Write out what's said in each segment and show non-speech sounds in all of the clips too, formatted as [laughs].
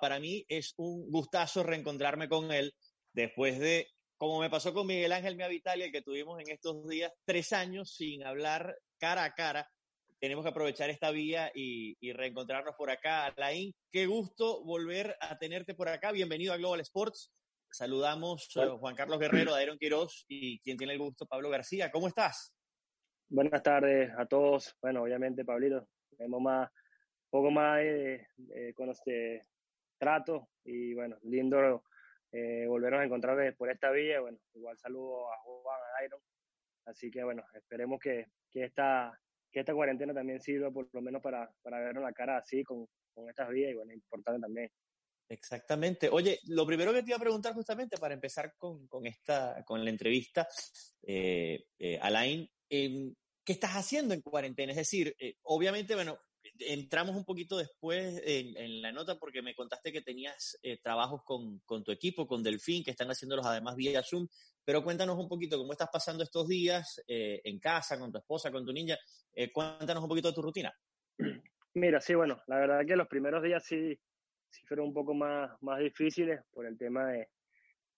para mí es un gustazo reencontrarme con él después de, como me pasó con Miguel Ángel Miavitalia, el que tuvimos en estos días, tres años sin hablar cara a cara. Tenemos que aprovechar esta vía y, reencontrarnos por acá. Alain, qué gusto volver a tenerte por acá. Bienvenido a Global Sports. Saludamos a Juan Carlos Guerrero, a Aaron Quiroz y quien tiene el gusto, Pablo García. ¿Cómo estás? Buenas tardes a todos. Bueno, obviamente, Pablito, tenemos más, poco más de, con este trato y bueno, lindo eh, volvernos a encontrar por esta vía. Bueno, igual saludo a Juan, a Iron. Así que bueno, esperemos que, que, esta, que esta cuarentena también sirva por lo menos para, para vernos la cara así con, con estas vías y bueno, importante también. Exactamente. Oye, lo primero que te iba a preguntar justamente para empezar con, con esta, con la entrevista, eh, eh Alain, eh, ¿qué estás haciendo en cuarentena? Es decir, eh, obviamente, bueno, entramos un poquito después en, la nota porque me contaste que tenías eh, trabajos con, con, tu equipo, con Delfín, que están haciéndolos además vía Zoom, pero cuéntanos un poquito cómo estás pasando estos días eh, en casa, con tu esposa, con tu niña. cuéntanos un poquito de tu rutina. Mira, sí, bueno, la verdad que los primeros días sí, sí fueron un poco más, más difíciles por el tema de,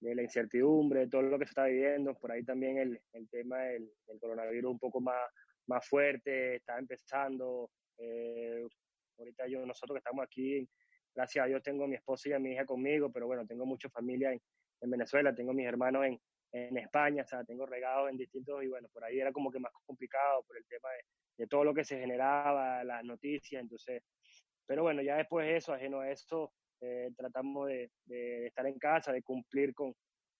de la incertidumbre, de todo lo que se está viviendo, por ahí también el, el tema del, del, coronavirus un poco más, más fuerte, está empezando, eh, ahorita yo, nosotros que estamos aquí, gracias a Dios tengo a mi esposa y a mi hija conmigo, pero bueno, tengo mucha familia en, en Venezuela, tengo mis hermanos en, en, España, o sea, tengo regados en distintos, y bueno, por ahí era como que más complicado por el tema de, de todo lo que se generaba, las noticias, entonces, pero bueno, ya después de eso, ajeno a eso, eh, tratamos de, de, estar en casa, de cumplir con,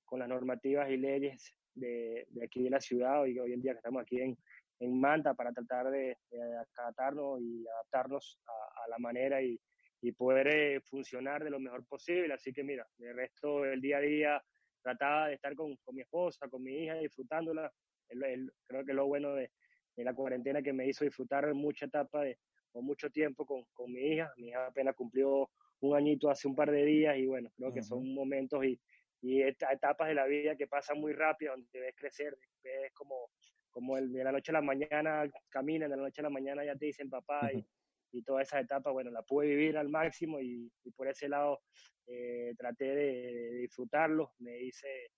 con las normativas y leyes de, de, aquí de la ciudad y hoy en día que estamos aquí en, en Manta para tratar de, de acatarnos y adaptarnos a, a la manera y, y poder eh, funcionar de lo mejor posible. Así que mira, el resto del día a día trataba de estar con, con mi esposa, con mi hija, disfrutándola. El, el, creo que lo bueno de, de, la cuarentena que me hizo disfrutar mucha etapa de, o mucho tiempo con, con mi hija. Mi hija apenas cumplió un añito hace un par de días y bueno, creo uh -huh. que son momentos y, y etapas de la vida que pasan muy rápido, donde ves crecer, ves como, como el, de la noche a la mañana caminan, de la noche a la mañana ya te dicen papá y, y todas esas etapas, bueno, la pude vivir al máximo y, y por ese lado eh, traté de, disfrutarlo, me hice,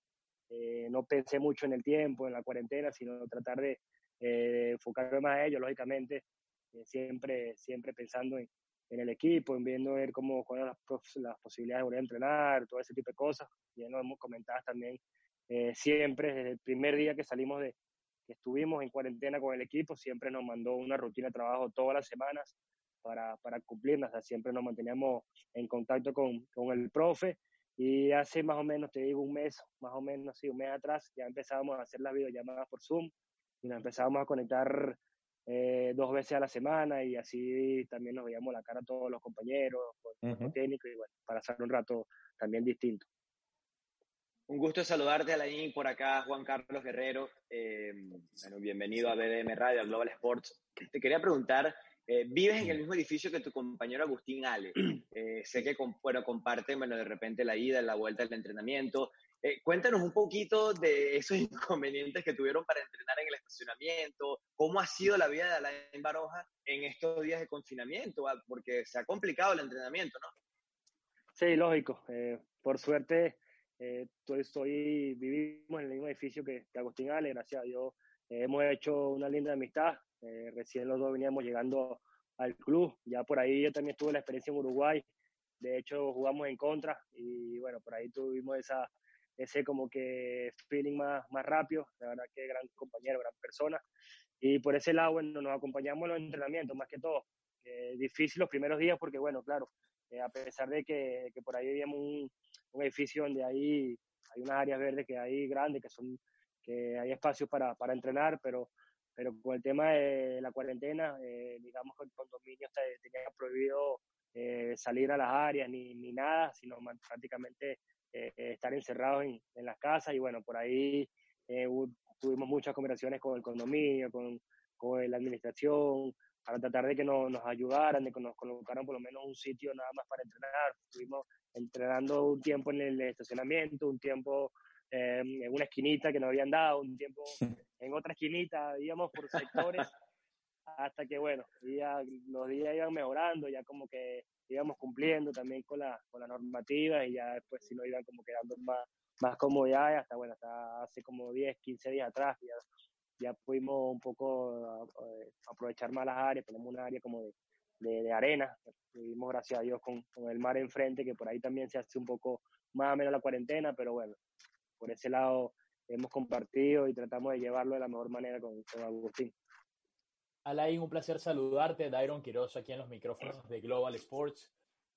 eh, no pensé mucho en el tiempo, en la cuarentena, sino tratar de eh, enfocarme más a ello, lógicamente, eh, siempre, siempre pensando en, en el equipo, en viendo ver cómo cuáles las, las posibilidades de volver a entrenar, todo ese tipo de cosas. Ya lo hemos comentado también siempre, desde el primer día que salimos de, que estuvimos en cuarentena con el equipo, siempre nos mandó una rutina de trabajo todas las semanas para, para o sea, siempre nos manteníamos en contacto con, con el profe y hace más o menos, te digo, un mes, más o menos, sí, un mes atrás, ya empezábamos a hacer las videollamadas por Zoom y nos empezábamos a conectar eh, dos veces a la semana y así también nos veíamos la cara a todos los compañeros, con uh -huh. técnico y bueno, para hacer un rato también distinto. Un gusto saludarte, Alain, por acá, Juan Carlos Guerrero. Eh, bueno, bienvenido a BDM Radio, a Global Sports. Te quería preguntar, eh, vives en el mismo edificio que tu compañero Agustín Ale. [clears throat] Eh, sé que con, bueno, comparten, bueno, de repente la ida, la vuelta del entrenamiento. Eh, cuéntanos un poquito de esos [laughs] inconvenientes que tuvieron para entrenar en el estacionamiento, cómo ha sido la vida de Alain Baroja en estos días de confinamiento, ah, porque se ha complicado el entrenamiento, ¿no? Sí, lógico. Por suerte, eh, estoy, vivimos en el mismo edificio que, que Agustín Ale, gracias a Dios. Eh, hemos hecho una linda amistad. Eh, recién los dos veníamos llegando al club. Ya por ahí yo también tuve la experiencia en Uruguay. De hecho, jugamos en contra y bueno, por ahí tuvimos esa, ese como que feeling más, más rápido, la verdad que gran compañero, gran persona. Y por ese lado, bueno, nos acompañamos en los entrenamientos más que todo. Difícil los primeros días porque, bueno, claro, eh, a pesar de que, que, por ahí vivíamos un, un, edificio donde hay, hay unas áreas verdes que hay grandes, que son que hay espacios para, para entrenar, pero, pero con el tema de la cuarentena, eh, digamos que el condominio tenía prohibido eh, salir a las áreas ni, ni nada, sino prácticamente eh, estar encerrados en, en, las casas y bueno, por ahí eh, tuvimos muchas conversaciones con el condominio, con, con la administración, para tratar de que nos, nos, ayudaran, de que nos colocaran por lo menos un sitio nada más para entrenar. Estuvimos entrenando un tiempo en el estacionamiento, un tiempo eh, en una esquinita que nos habían dado, un tiempo [laughs] en otra esquinita, digamos, por sectores. hasta que, bueno, los días iban mejorando, ya como que íbamos cumpliendo también con la, con la normativa y ya después sí nos iban como quedando más, más comodidades hasta, bueno, hasta hace como 10, 15 días atrás ya, ya pudimos un poco eh, aprovechar más las áreas, tenemos una área como de, de, arena, tuvimos gracias a Dios con, con, el mar enfrente, que por ahí también se hace un poco más o menos la cuarentena, pero bueno, por ese lado hemos compartido y tratamos de llevarlo de la mejor manera con, con Agustín. Alain, un placer saludarte. Dairon Quiroz aquí en los micrófonos de Global Sports.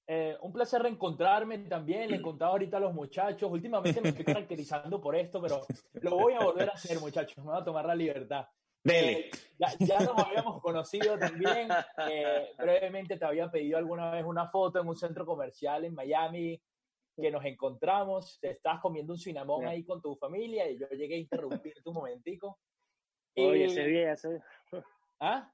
Eh, un placer reencontrarme también. Le contaba ahorita a los muchachos. Últimamente me estoy caracterizando por esto, pero lo voy a volver a hacer, muchachos. Me voy a tomar la libertad. Dele. Eh, ya, nos habíamos conocido también. Eh, brevemente te había pedido alguna vez una foto en un centro comercial en Miami que nos encontramos. Te estabas comiendo un cinnamon ahí con tu familia y yo llegué a interrumpirte un momentico. Oye, ese día, ese... ¿Ah?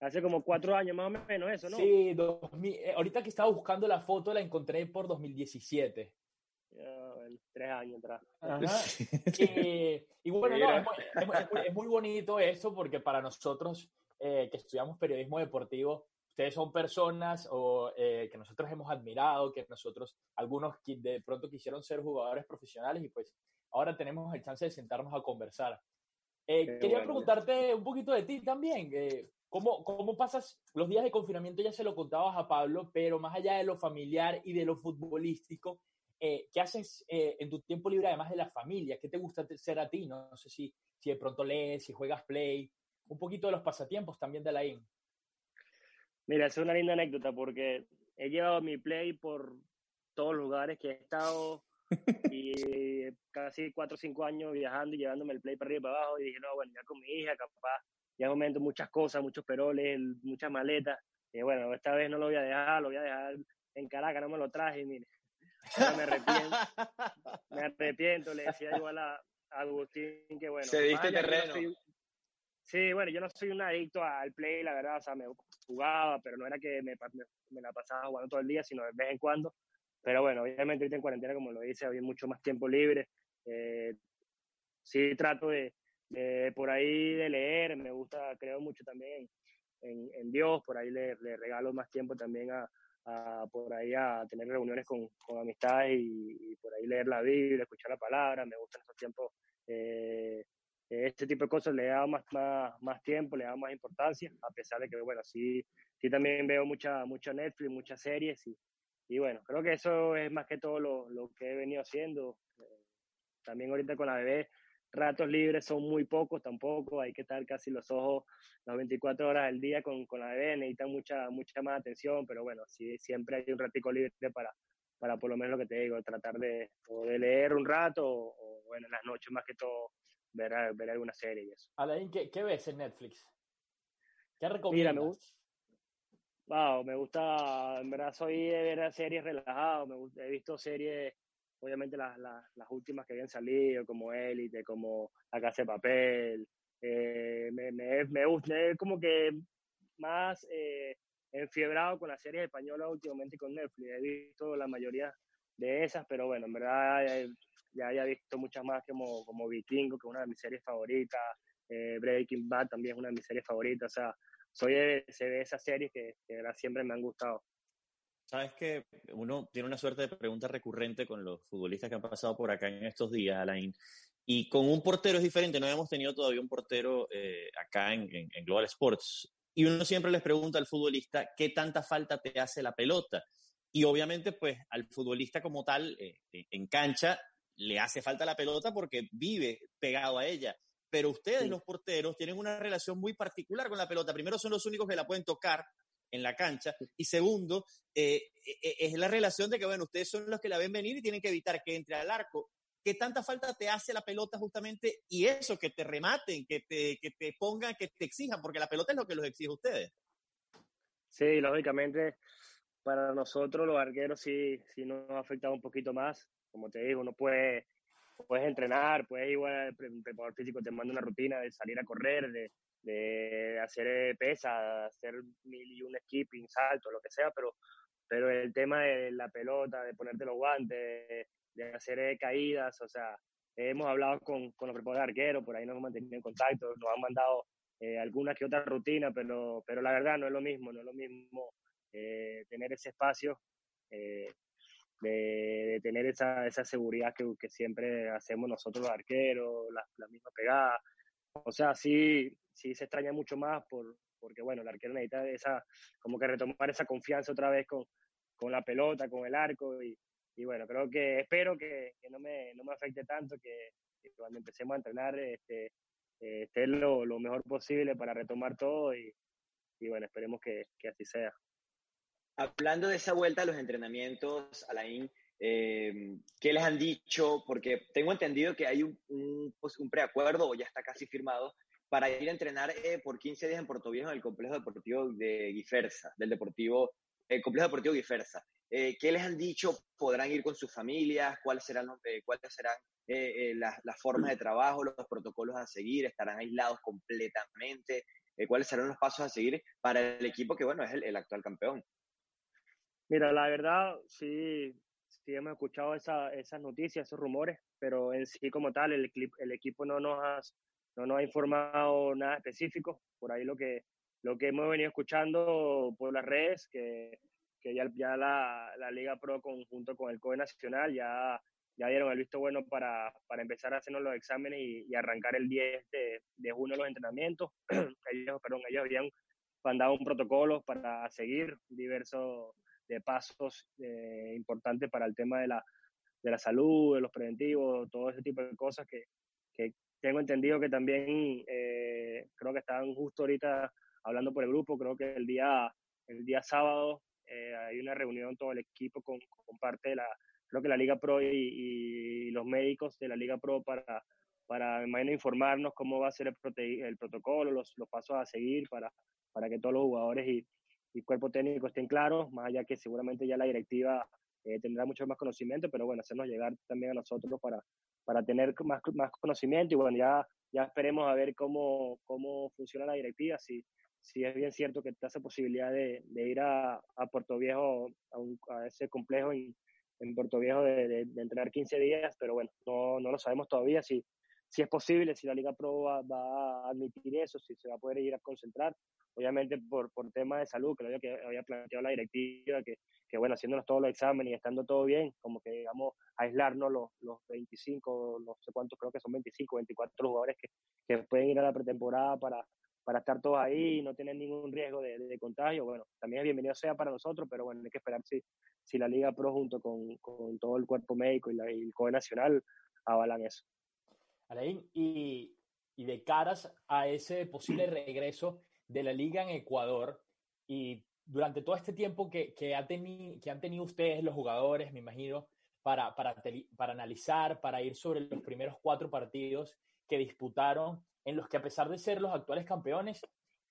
Hace como cuatro años más o menos eso, ¿no? Sí, 2000, eh, ahorita que estaba buscando la foto la encontré por 2017. Tres años atrás. [laughs] y, bueno, no, es, muy, bonito eso porque para nosotros eh, que estudiamos periodismo deportivo, ustedes son personas o, eh, que nosotros hemos admirado, que nosotros, algunos de pronto quisieron ser jugadores profesionales y pues ahora tenemos el chance de sentarnos a conversar. Eh, quería preguntarte un poquito de ti también. Eh, ¿cómo, ¿Cómo pasas los días de confinamiento? Ya se lo contabas a Pablo, pero más allá de lo familiar y de lo futbolístico, eh, ¿qué haces en tu tiempo libre además de la familia? ¿Qué te gusta ser a ti? No, sé si, si de pronto lees, si juegas play, un poquito de los pasatiempos también de la IN. Mira, es una linda anécdota porque he llevado mi play por todos los lugares que he estado [laughs] y casi cuatro o cinco años viajando y llevándome el play para arriba y para abajo. Y dije, no, bueno, ya con mi hija, capaz, ya momento muchas cosas, muchos peroles, muchas maletas. Y bueno, esta vez no lo voy a dejar, lo voy a dejar en Caracas, no me lo traje, y me arrepiento. [laughs] me arrepiento, le decía igual a, Agustín que bueno. Se diste terreno. sí, bueno, yo no soy un adicto al play, la verdad, o sea, me jugaba, pero no era que me, me la pasaba jugando todo el día, sino de vez en cuando. Pero bueno, obviamente ahorita en cuarentena, como lo dice, había mucho más tiempo libre. Eh, sí trato de, de, por ahí de leer, me gusta, creo mucho también en, en Dios, por ahí le, le, regalo más tiempo también a, a, por ahí a tener reuniones con, con amistades y, por ahí leer la Biblia, escuchar la palabra, me gustan esos tiempos. Eh, este tipo de cosas le da más, más, más tiempo, le da más importancia, a pesar de que, bueno, sí, sí también veo mucha, mucha Netflix, muchas series y, y bueno, creo que eso es más que todo lo, lo que he venido haciendo. Eh, también ahorita con la bebé, ratos libres son muy pocos tampoco, hay que estar casi los ojos las 24 horas del día con, con la bebé, necesitan mucha, mucha más atención, pero bueno, sí, siempre hay un ratico libre para, para por lo menos lo que te digo, tratar de, de leer un rato o, bueno, en las noches más que todo ver, ver alguna serie y eso. Alain, ¿qué, ¿qué, ves en Netflix? ¿Qué recomiendas? Mira, me, Wow, me gusta, en verdad soy de ver series relajadas, me he visto series, obviamente las, las, las, últimas que habían salido, como Élite, como La Casa de Papel, eh, me, me, me gusta, como que más eh, enfiebrado con las series españolas últimamente con Netflix, he visto la mayoría de esas, pero bueno, en verdad ya, he visto muchas más como, como Vikingo, que es una de mis series favoritas, eh, Breaking Bad también es una de mis series favoritas, o sea, soy de, de esas series que, que siempre me han gustado. Sabes que uno tiene una suerte de pregunta recurrente con los futbolistas que han pasado por acá en estos días, Alain. Y con un portero es diferente, no hemos tenido todavía un portero eh, acá en, en, Global Sports. Y uno siempre les pregunta al futbolista qué tanta falta te hace la pelota. Y obviamente, pues al futbolista como tal, eh, en cancha, le hace falta la pelota porque vive pegado a ella pero ustedes, los porteros, tienen una relación muy particular con la pelota. Primero, son los únicos que la pueden tocar en la cancha. Y segundo, eh, e, e, es la relación de que, bueno, ustedes son los que la ven venir y tienen que evitar que entre al arco. ¿Qué tanta falta te hace la pelota justamente? Y eso, que te rematen, que te, que te pongan, que te exijan, porque la pelota es lo que los exige a ustedes. Sí, lógicamente, para nosotros los arqueros sí, sí nos ha afectado un poquito más. Como te digo, no puede puedes entrenar, puedes igual, el preparador físico te manda una rutina de salir a correr, de, de hacer eh, pesa, hacer mil y un skipping, salto, lo que sea, pero, pero el tema de la pelota, de ponerte los guantes, de, hacer eh, caídas, o sea, hemos hablado con, con los preparadores arqueros, por ahí nos hemos mantenido en contacto, nos han mandado eh, alguna que otra rutina, pero, pero la verdad no es lo mismo, no es lo mismo eh, tener ese espacio, de, de, tener esa, esa seguridad que, que, siempre hacemos nosotros los arqueros, la, la misma pegada. O sea, sí, sí se extraña mucho más por, porque, bueno, el arquero necesita esa, como que retomar esa confianza otra vez con, con la pelota, con el arco y, y bueno, creo que espero que, no, me, no me afecte tanto, que, que cuando empecemos a entrenar este, eh, esté lo, lo, mejor posible para retomar todo y, y bueno, esperemos que, que, así sea. Hablando de esa vuelta a los entrenamientos, Alain, eh, ¿qué les han dicho? Porque tengo entendido que hay un, un, pues, un preacuerdo o ya está casi firmado para ir a entrenar eh, por 15 días en Puerto Viejo en el complejo deportivo de Guifersa, del deportivo, el complejo deportivo Guifersa. Eh, ¿Qué les han dicho? ¿Podrán ir con sus familias? ¿Cuáles serán, eh, cuáles serán las, las, formas de trabajo, los protocolos a seguir? ¿Estarán aislados completamente? ¿Cuáles serán los pasos a seguir para el equipo que, bueno, es el, el actual campeón? Mira, la verdad, sí, sí hemos escuchado esa, esas noticias, esos rumores, pero en sí como tal, el, el equipo no nos ha no nos ha informado nada específico. Por ahí lo que, lo que hemos venido escuchando por las redes, que, que ya, ya la, la, Liga Pro conjunto con el COE Nacional ya, ya dieron el visto bueno para, para empezar a hacernos los exámenes y, arrancar el 10 de, de, junio los entrenamientos. [clears throat] ellos, perdón, ellos habían mandado un protocolo para seguir diversos de pasos eh, importantes para el tema de la, de la salud, de los preventivos, todo ese tipo de cosas que, que, tengo entendido que también eh, creo que están justo ahorita hablando por el grupo, creo que el día, el día sábado eh, hay una reunión todo el equipo con, parte de la, creo que la Liga Pro y, y, los médicos de la Liga Pro para, para imagino, informarnos cómo va a ser el, el protocolo, los, los, pasos a seguir para, para que todos los jugadores y, y cuerpo técnico estén claros, más allá que seguramente ya la directiva eh, tendrá mucho más conocimiento, pero bueno, hacernos llegar también a nosotros para, para tener más, más conocimiento y bueno, ya, ya esperemos a ver cómo, cómo funciona la directiva, si, si es bien cierto que está esa posibilidad de, ir a, a, Puerto Viejo, a, un, a, ese complejo en, Puerto Viejo de, entrenar 15 días, pero bueno, no, no lo sabemos todavía si, si es posible, si la Liga Pro va, va, a admitir eso, si se va a poder ir a concentrar. Obviamente por, por tema de salud, creo que había planteado la directiva, que, que bueno, haciéndonos todos los exámenes y estando todo bien, como que digamos, aislarnos los, los 25, no sé cuántos, creo que son 25, 24 jugadores que, que pueden ir a la pretemporada para, para estar todos ahí y no tener ningún riesgo de, contagio. Bueno, también es bienvenido sea para nosotros, pero bueno, hay que esperar si, si la Liga Pro junto con, con todo el cuerpo médico y, la, y el COE Nacional avalan eso. Alain, y, y de caras a ese posible regreso de la liga en Ecuador y durante todo este tiempo que, que, ha teni, que han tenido ustedes, los jugadores, me imagino, para, para, para analizar, para ir sobre los primeros cuatro partidos que disputaron, en los que a pesar de ser los actuales campeones,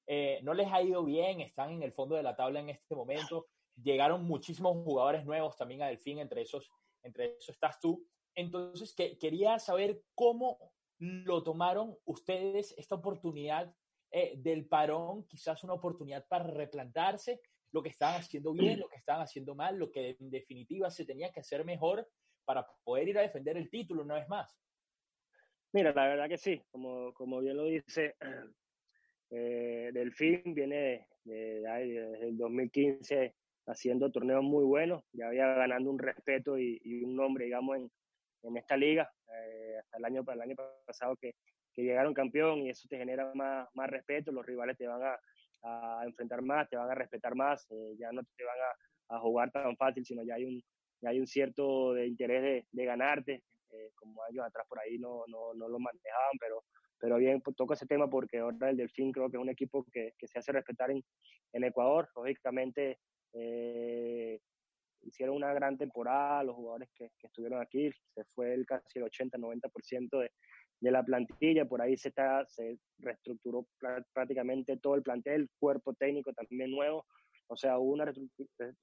eh, no les ha ido bien, están en el fondo de la tabla en este momento, llegaron muchísimos jugadores nuevos también a Delfín, entre esos, entre esos estás tú. Entonces, que, quería saber cómo lo tomaron ustedes esta oportunidad eh, del parón, quizás una oportunidad para replantarse lo que estaban haciendo bien, lo que estaban haciendo mal, lo que en definitiva se tenía que hacer mejor para poder ir a defender el título una vez más. Mira, la verdad que sí, como, como bien lo dice, [clears throat] eh, Delfín viene de, de, desde el 2015 haciendo torneos muy buenos, ya había ganando un respeto y, y un nombre, digamos, en, en esta liga, eh, hasta el año, el año pasado que, que llegaron campeón y eso te genera más, más respeto, los rivales te van a, a enfrentar más, te van a respetar más, eh, ya no te van a, a, jugar tan fácil, sino ya hay un, ya hay un cierto de interés de, de ganarte, eh, como años atrás por ahí no, no, no lo manejaban, pero, pero bien, pues, toco ese tema porque ahora el Delfín creo que es un equipo que, que se hace respetar en, en Ecuador, lógicamente eh, hicieron una gran temporada, los jugadores que, que, estuvieron aquí, se fue el casi el 80-90% de, de la plantilla, por ahí se, está, se reestructuró prácticamente todo el plantel, cuerpo técnico también nuevo, o sea, hubo una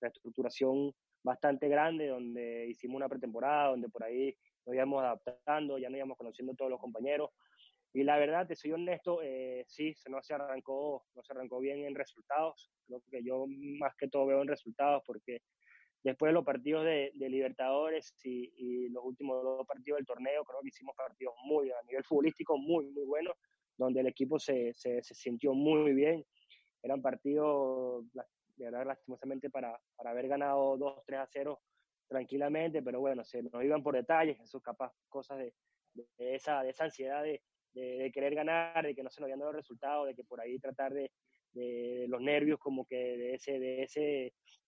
reestructuración bastante grande donde hicimos una pretemporada, donde por ahí nos íbamos adaptando, ya nos íbamos conociendo todos los compañeros. Y la verdad, te soy honesto, eh, sí, no se, arrancó, no se arrancó bien en resultados. Creo que yo más que todo veo en resultados porque después de los partidos de, de Libertadores y, los últimos dos partidos del torneo, creo que hicimos partidos muy a nivel futbolístico muy, muy buenos. donde el equipo se, se, sintió muy bien. Eran partidos, de verdad, lastimosamente para, para haber ganado 2, 3 a 0 tranquilamente, pero bueno, se nos iban por detalles, eso capaz cosas de, de esa, de esa ansiedad de, de, querer ganar, de que no se nos habían dado resultados, de que por ahí tratar de, de los nervios como que de ese, de ese,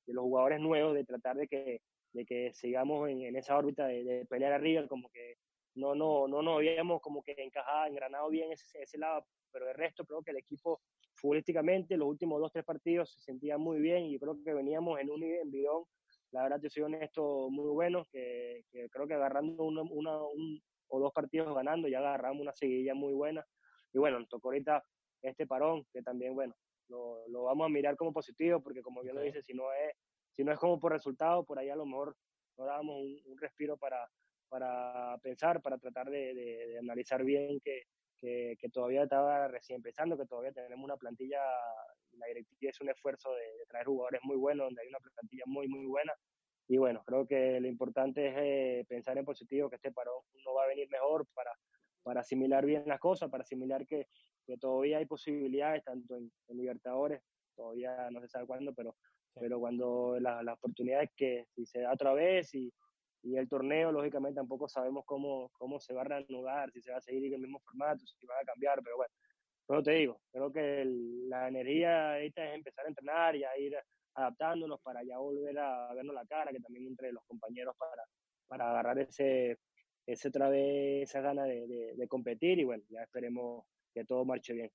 de los jugadores nuevos, de tratar de que, de que sigamos en, en esa órbita de, de, pelear arriba, como que no, no, no nos habíamos como que encajado, engranado bien ese, ese lado, pero de resto creo que el equipo futbolísticamente los últimos dos, tres partidos se sentía muy bien y creo que veníamos en un envión, la verdad te soy honesto, muy bueno, que, creo que agarrando una, una, un o dos partidos ganando ya agarramos una seguidilla muy buena. Y bueno, nos tocó ahorita este parón, que también, bueno, lo, lo vamos a mirar como positivo porque como bien okay. lo dice, si no es si no es como por resultado, por ahí a lo mejor nos dábamos un, un respiro para, para pensar, para tratar de, de, de analizar bien que, que, que, todavía estaba recién empezando, que todavía tenemos una plantilla, la directiva es un esfuerzo de, de, traer jugadores muy buenos, donde hay una plantilla muy, muy buena. Y bueno, creo que lo importante es eh, pensar en positivo, que este parón no va a venir mejor para, para asimilar bien las cosas, para asimilar que, que todavía hay posibilidades, tanto en, en Libertadores, todavía no se sabe cuándo, pero pero cuando las la oportunidades que si se da otra vez y, y, el torneo, lógicamente tampoco sabemos cómo, cómo se va a reanudar, si se va a seguir en el mismo formato, si va a cambiar, pero bueno, pero te digo, creo que el, la energía ahorita es empezar a entrenar y a ir adaptándonos para ya volver a vernos la cara, que también entre los compañeros para, para agarrar ese, ese otra vez, esa gana de, de, de competir y bueno, ya esperemos que todo marche bien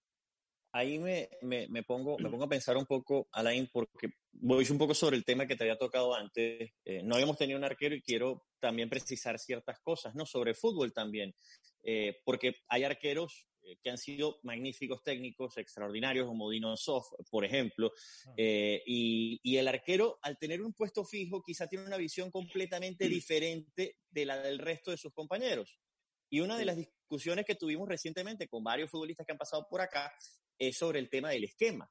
ahí me, me, me, pongo, me [clears throat] pongo a pensar un poco, Alain, porque voy un poco sobre el tema que te había tocado antes. Eh, no habíamos tenido un arquero y quiero también precisar ciertas cosas, ¿no? Sobre fútbol también, eh, porque hay arqueros eh, que han sido magníficos técnicos, extraordinarios, como Dino Soft, por ejemplo, eh, y, y, el arquero, al tener un puesto fijo, quizá tiene una visión completamente [clears throat] diferente de la del resto de sus compañeros. Y una de las discusiones que tuvimos recientemente con varios futbolistas que han pasado por acá es sobre el tema del esquema.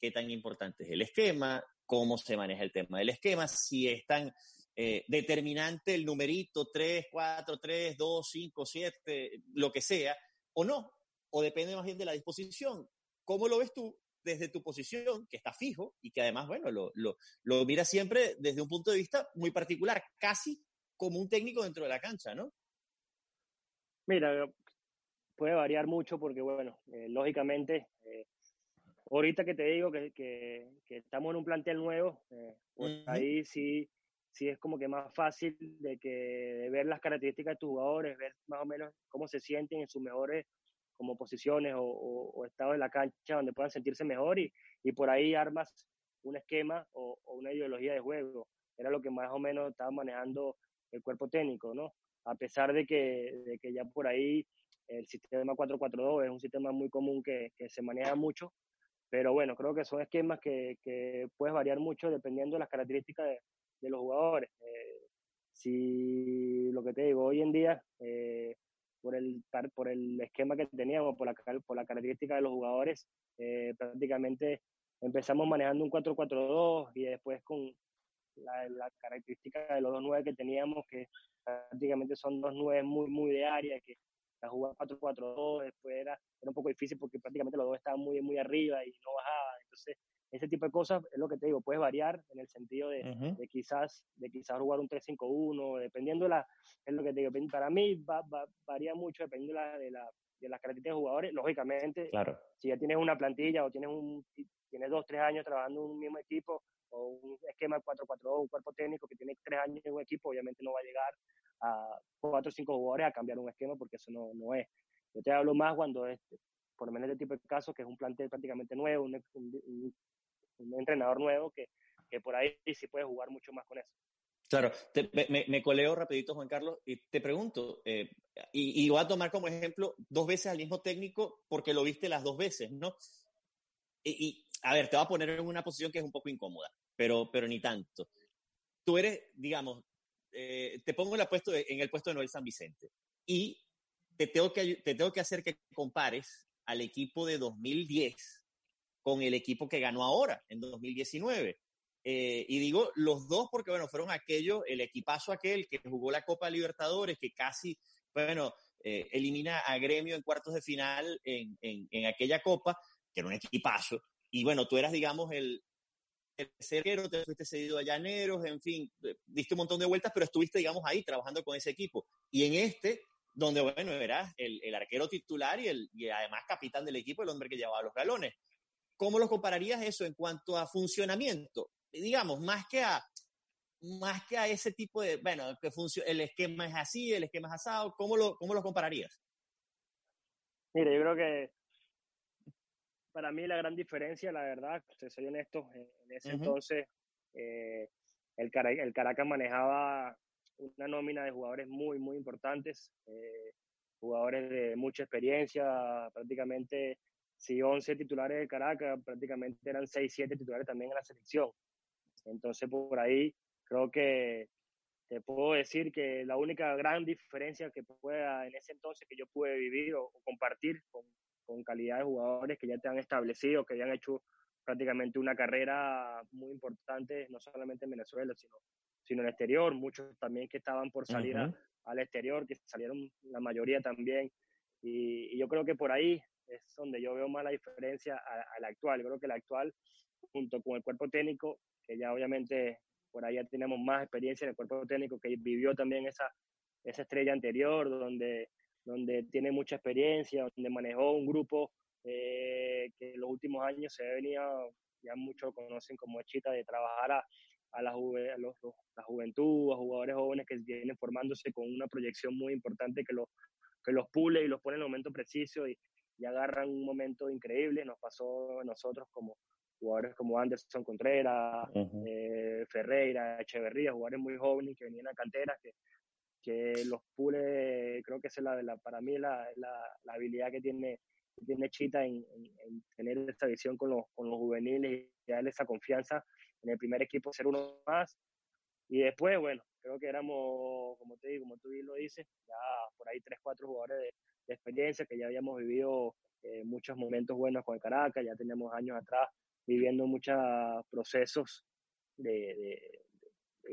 ¿Qué tan importante es el esquema? ¿Cómo se maneja el tema del esquema? Si es tan eh, determinante el numerito 3, 4, 3, 2, 5, 7, lo que sea, o no. O depende más bien de la disposición. ¿Cómo lo ves tú desde tu posición, que está fijo y que además, bueno, lo, lo, lo mira siempre desde un punto de vista muy particular, casi como un técnico dentro de la cancha, ¿no? Mira, puede variar mucho porque, bueno, eh, lógicamente, eh, ahorita que te digo que, que, que, estamos en un plantel nuevo, eh, pues uh -huh. ahí sí, sí es como que más fácil de, que, de ver las características de tus jugadores, ver más o menos cómo se sienten en sus mejores como posiciones o, o, o estado en la cancha donde puedan sentirse mejor y, y por ahí armas un esquema o, o, una ideología de juego. Era lo que más o menos estaba manejando el cuerpo técnico, ¿no? A pesar de que, que ya por ahí el sistema 442 es un sistema muy común que, que, se maneja mucho, pero bueno, creo que son esquemas que, que puedes variar mucho dependiendo de las características de, de los jugadores. Eh, si lo que te digo, hoy en día, eh, por, el, por el esquema que teníamos, por la, por la característica de los jugadores, eh, prácticamente empezamos manejando un 4-4-2 y después con la, la, característica de los dos nueve que teníamos, que prácticamente son dos nueve muy, muy de área, que la jugaba 4-4-2, después era, era un poco difícil porque prácticamente los dos estaban muy, muy arriba y no bajaban. Entonces, ese tipo de cosas es lo que te digo, puedes variar en el sentido de, uh -huh. de quizás de quizás jugar un 3-5-1, dependiendo la, es lo que te digo, para mí va, va, varía mucho dependiendo de, la, de, la, de las características de jugadores, lógicamente, claro. si ya tienes una plantilla o tienes un tienes dos, tres años trabajando en un mismo equipo o un esquema 4-4-2, un cuerpo técnico que tiene tres años en un equipo, obviamente no va a llegar a cuatro o cinco jugadores a cambiar un esquema porque eso no, no es. Yo te hablo más cuando es, por lo menos este tipo de casos, que es un plantel prácticamente nuevo, un, un, un entrenador nuevo, que, que, por ahí sí puede jugar mucho más con eso. Claro, te, me, me, coleo rapidito, Juan Carlos, y te pregunto, eh, y, y, voy a tomar como ejemplo dos veces al mismo técnico porque lo viste las dos veces, ¿no? Y, a ver, te voy a poner en una posición que es un poco incómoda, pero, pero ni tanto. Tú eres, digamos, eh, te pongo en el, puesto de, en el puesto de Noel San Vicente y te tengo, que, te tengo que hacer que compares al equipo de 2010 con el equipo que ganó ahora, en 2019. Eh, y digo los dos porque, bueno, fueron aquellos, el equipazo aquel que jugó la Copa Libertadores, que casi bueno, eh, elimina a Gremio en cuartos de final en, en, en, aquella copa, que era un equipazo. Y bueno, tú eras, digamos, el, tercero, te fuiste cedido a Llaneros, en fin, diste un montón de vueltas, pero estuviste, digamos, ahí trabajando con ese equipo. Y en este, donde, bueno, eras el, el arquero titular y, el, y además capitán del equipo, el hombre que llevaba los galones. ¿Cómo lo compararías eso en cuanto a funcionamiento? Digamos, más que a, más que a ese tipo de, bueno, que el esquema es así, el esquema es asado, ¿cómo lo, cómo lo compararías? Mire, yo creo que para mí la gran diferencia, la verdad, si soy honesto, en ese entonces eh, el, el Caracas manejaba una nómina de jugadores muy, muy importantes, eh, jugadores de mucha experiencia, prácticamente si 11 titulares de Caracas, prácticamente eran 6, 7 titulares también en la selección. Entonces, por ahí creo que te puedo decir que la única gran diferencia que pueda en ese entonces que yo pude vivir o, compartir con, con, calidad de jugadores que ya te han establecido, que ya han hecho prácticamente una carrera muy importante, no solamente en Venezuela, sino, sino en el exterior, muchos también que estaban por salir al exterior, que salieron la mayoría también. Y, y, yo creo que por ahí es donde yo veo más la diferencia al actual. Yo creo que el actual, junto con el cuerpo técnico, que ya obviamente por ahí ya tenemos más experiencia en el cuerpo técnico, que vivió también esa, esa estrella anterior, donde, donde tiene mucha experiencia, donde manejó un grupo eh, que en los últimos años se venía, ya muchos conocen como Chita, de trabajar a, a, la, la juventud, a jugadores jóvenes que vienen formándose con una proyección muy importante que, lo, que los pule y los pone en el momento preciso y, y agarran un momento increíble. Nos pasó a nosotros como jugadores como Anderson Contreras, eh, Ferreira, Echeverría, jugadores muy jóvenes que venían a canteras, que, que los pule, creo que es la, la para mí la, la, habilidad que tiene, tiene Chita en, en, tener esta visión con los, con los juveniles y darle esa confianza en el primer equipo, ser uno más. Y después, bueno, creo que éramos, como te digo, como tú bien lo dices, ya por ahí tres, cuatro jugadores de, de experiencia, que ya habíamos vivido eh, muchos momentos buenos con Caracas, ya teníamos años atrás viviendo muchos procesos de,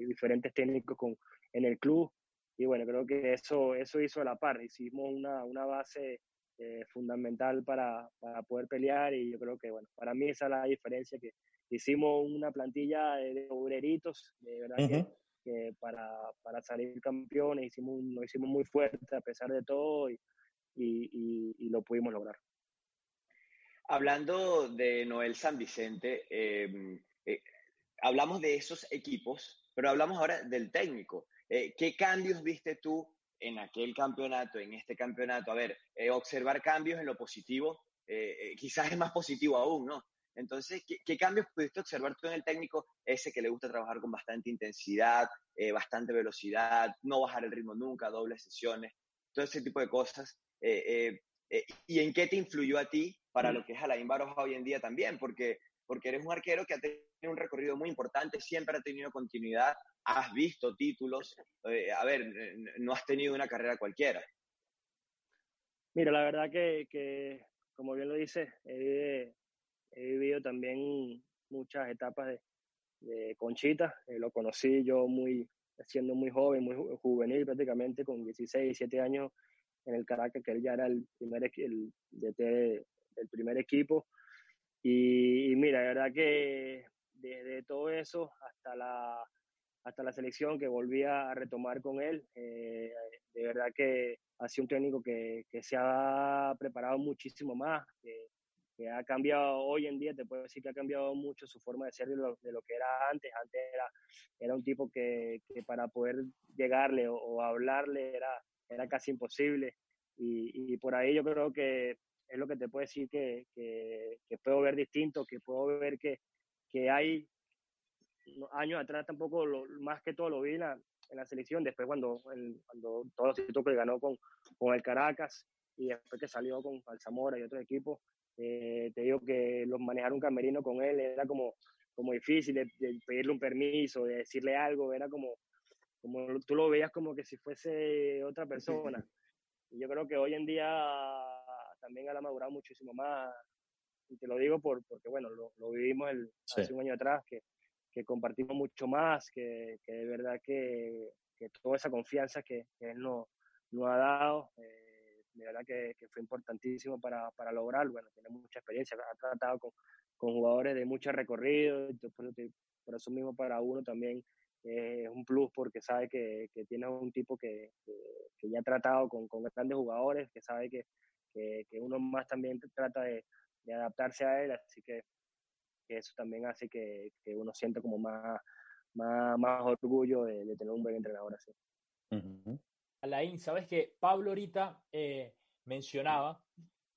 diferentes técnicos con, en el club. Y bueno, creo que eso, eso hizo a la par. Hicimos una, una base eh, fundamental para, para, poder pelear y yo creo que, bueno, para mí esa es la diferencia, que hicimos una plantilla de obreritos, de verdad que, que, para, para salir campeones hicimos, lo hicimos muy fuerte a pesar de todo y, y, lo pudimos lograr. Hablando de Noel San Vicente, em, eh, hablamos de esos equipos, pero hablamos ahora del técnico. Eh, ¿Qué cambios viste tú en aquel campeonato, en este campeonato? A ver, eh, observar cambios en lo positivo, quizás es más positivo aún, ¿no? Entonces, ¿qué, ¿qué, cambios pudiste observar tú en el técnico? Ese que le gusta trabajar con bastante intensidad, bastante velocidad, no bajar el ritmo nunca, dobles sesiones, todo ese tipo de cosas. Eh, eh, eh, ¿Y en qué te influyó a ti para lo que es Alain Baroja hoy en día también? Porque, porque eres un arquero que ha tenido un recorrido muy importante, siempre ha tenido continuidad, has visto títulos, a ver, no has tenido una carrera cualquiera. Mira, la verdad que, que como bien lo dices, he, vivido también muchas etapas de, de Conchita, lo conocí yo muy, siendo muy joven, muy juvenil prácticamente, con 16, 17 años en el Caracas, que él ya era el primer el DT del primer equipo. Y, mira, de verdad que desde todo eso hasta la, hasta la selección que volvía a retomar con él, eh, de verdad que ha sido un técnico que, que se ha preparado muchísimo más, que, que, ha cambiado hoy en día, te puedo decir que ha cambiado mucho su forma de ser de lo, de lo que era antes. Antes era, era un tipo que, que para poder llegarle o, o hablarle era, era casi imposible. Y, y, por ahí yo creo que es lo que te puedo decir que, que, que puedo ver distinto, que puedo ver que, que hay años atrás tampoco, lo, más que todo lo vi en la, en la selección, después cuando, el, cuando todos los títulos que ganó con, con el Caracas y después que salió con Alzamora y otros equipos, eh, te digo que los manejar un camerino con él era como, como difícil, de, de, pedirle un permiso, de decirle algo, era como, como tú lo veías como que si fuese otra persona. Y yo creo que hoy en día también ha madurado muchísimo más. Y te lo digo por, porque, bueno, lo, lo vivimos el, sí. hace un año atrás, que, que compartimos mucho más, que, que de verdad que, que, toda esa confianza que, que él nos, no ha dado. Eh, de verdad que, fue importantísimo para, para lograr. Bueno, tiene mucha experiencia, ha tratado con, con jugadores de mucho recorrido, entonces, por eso mismo para uno también es un plus porque sabe que, que tiene un tipo que, que, ya ha tratado con, con, grandes jugadores, que sabe que, que, uno más también trata de, de, adaptarse a él, así que, eso también hace que, uno sienta como más, más, más orgullo de, tener un buen entrenador así. Alain, sabes que Pablo ahorita eh, mencionaba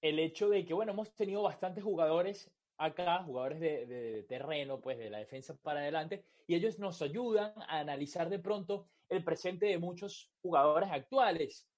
el hecho de que, bueno, hemos tenido bastantes jugadores acá, jugadores de, terreno, pues de la defensa para adelante, y ellos nos ayudan a analizar de pronto el presente de muchos jugadores actuales.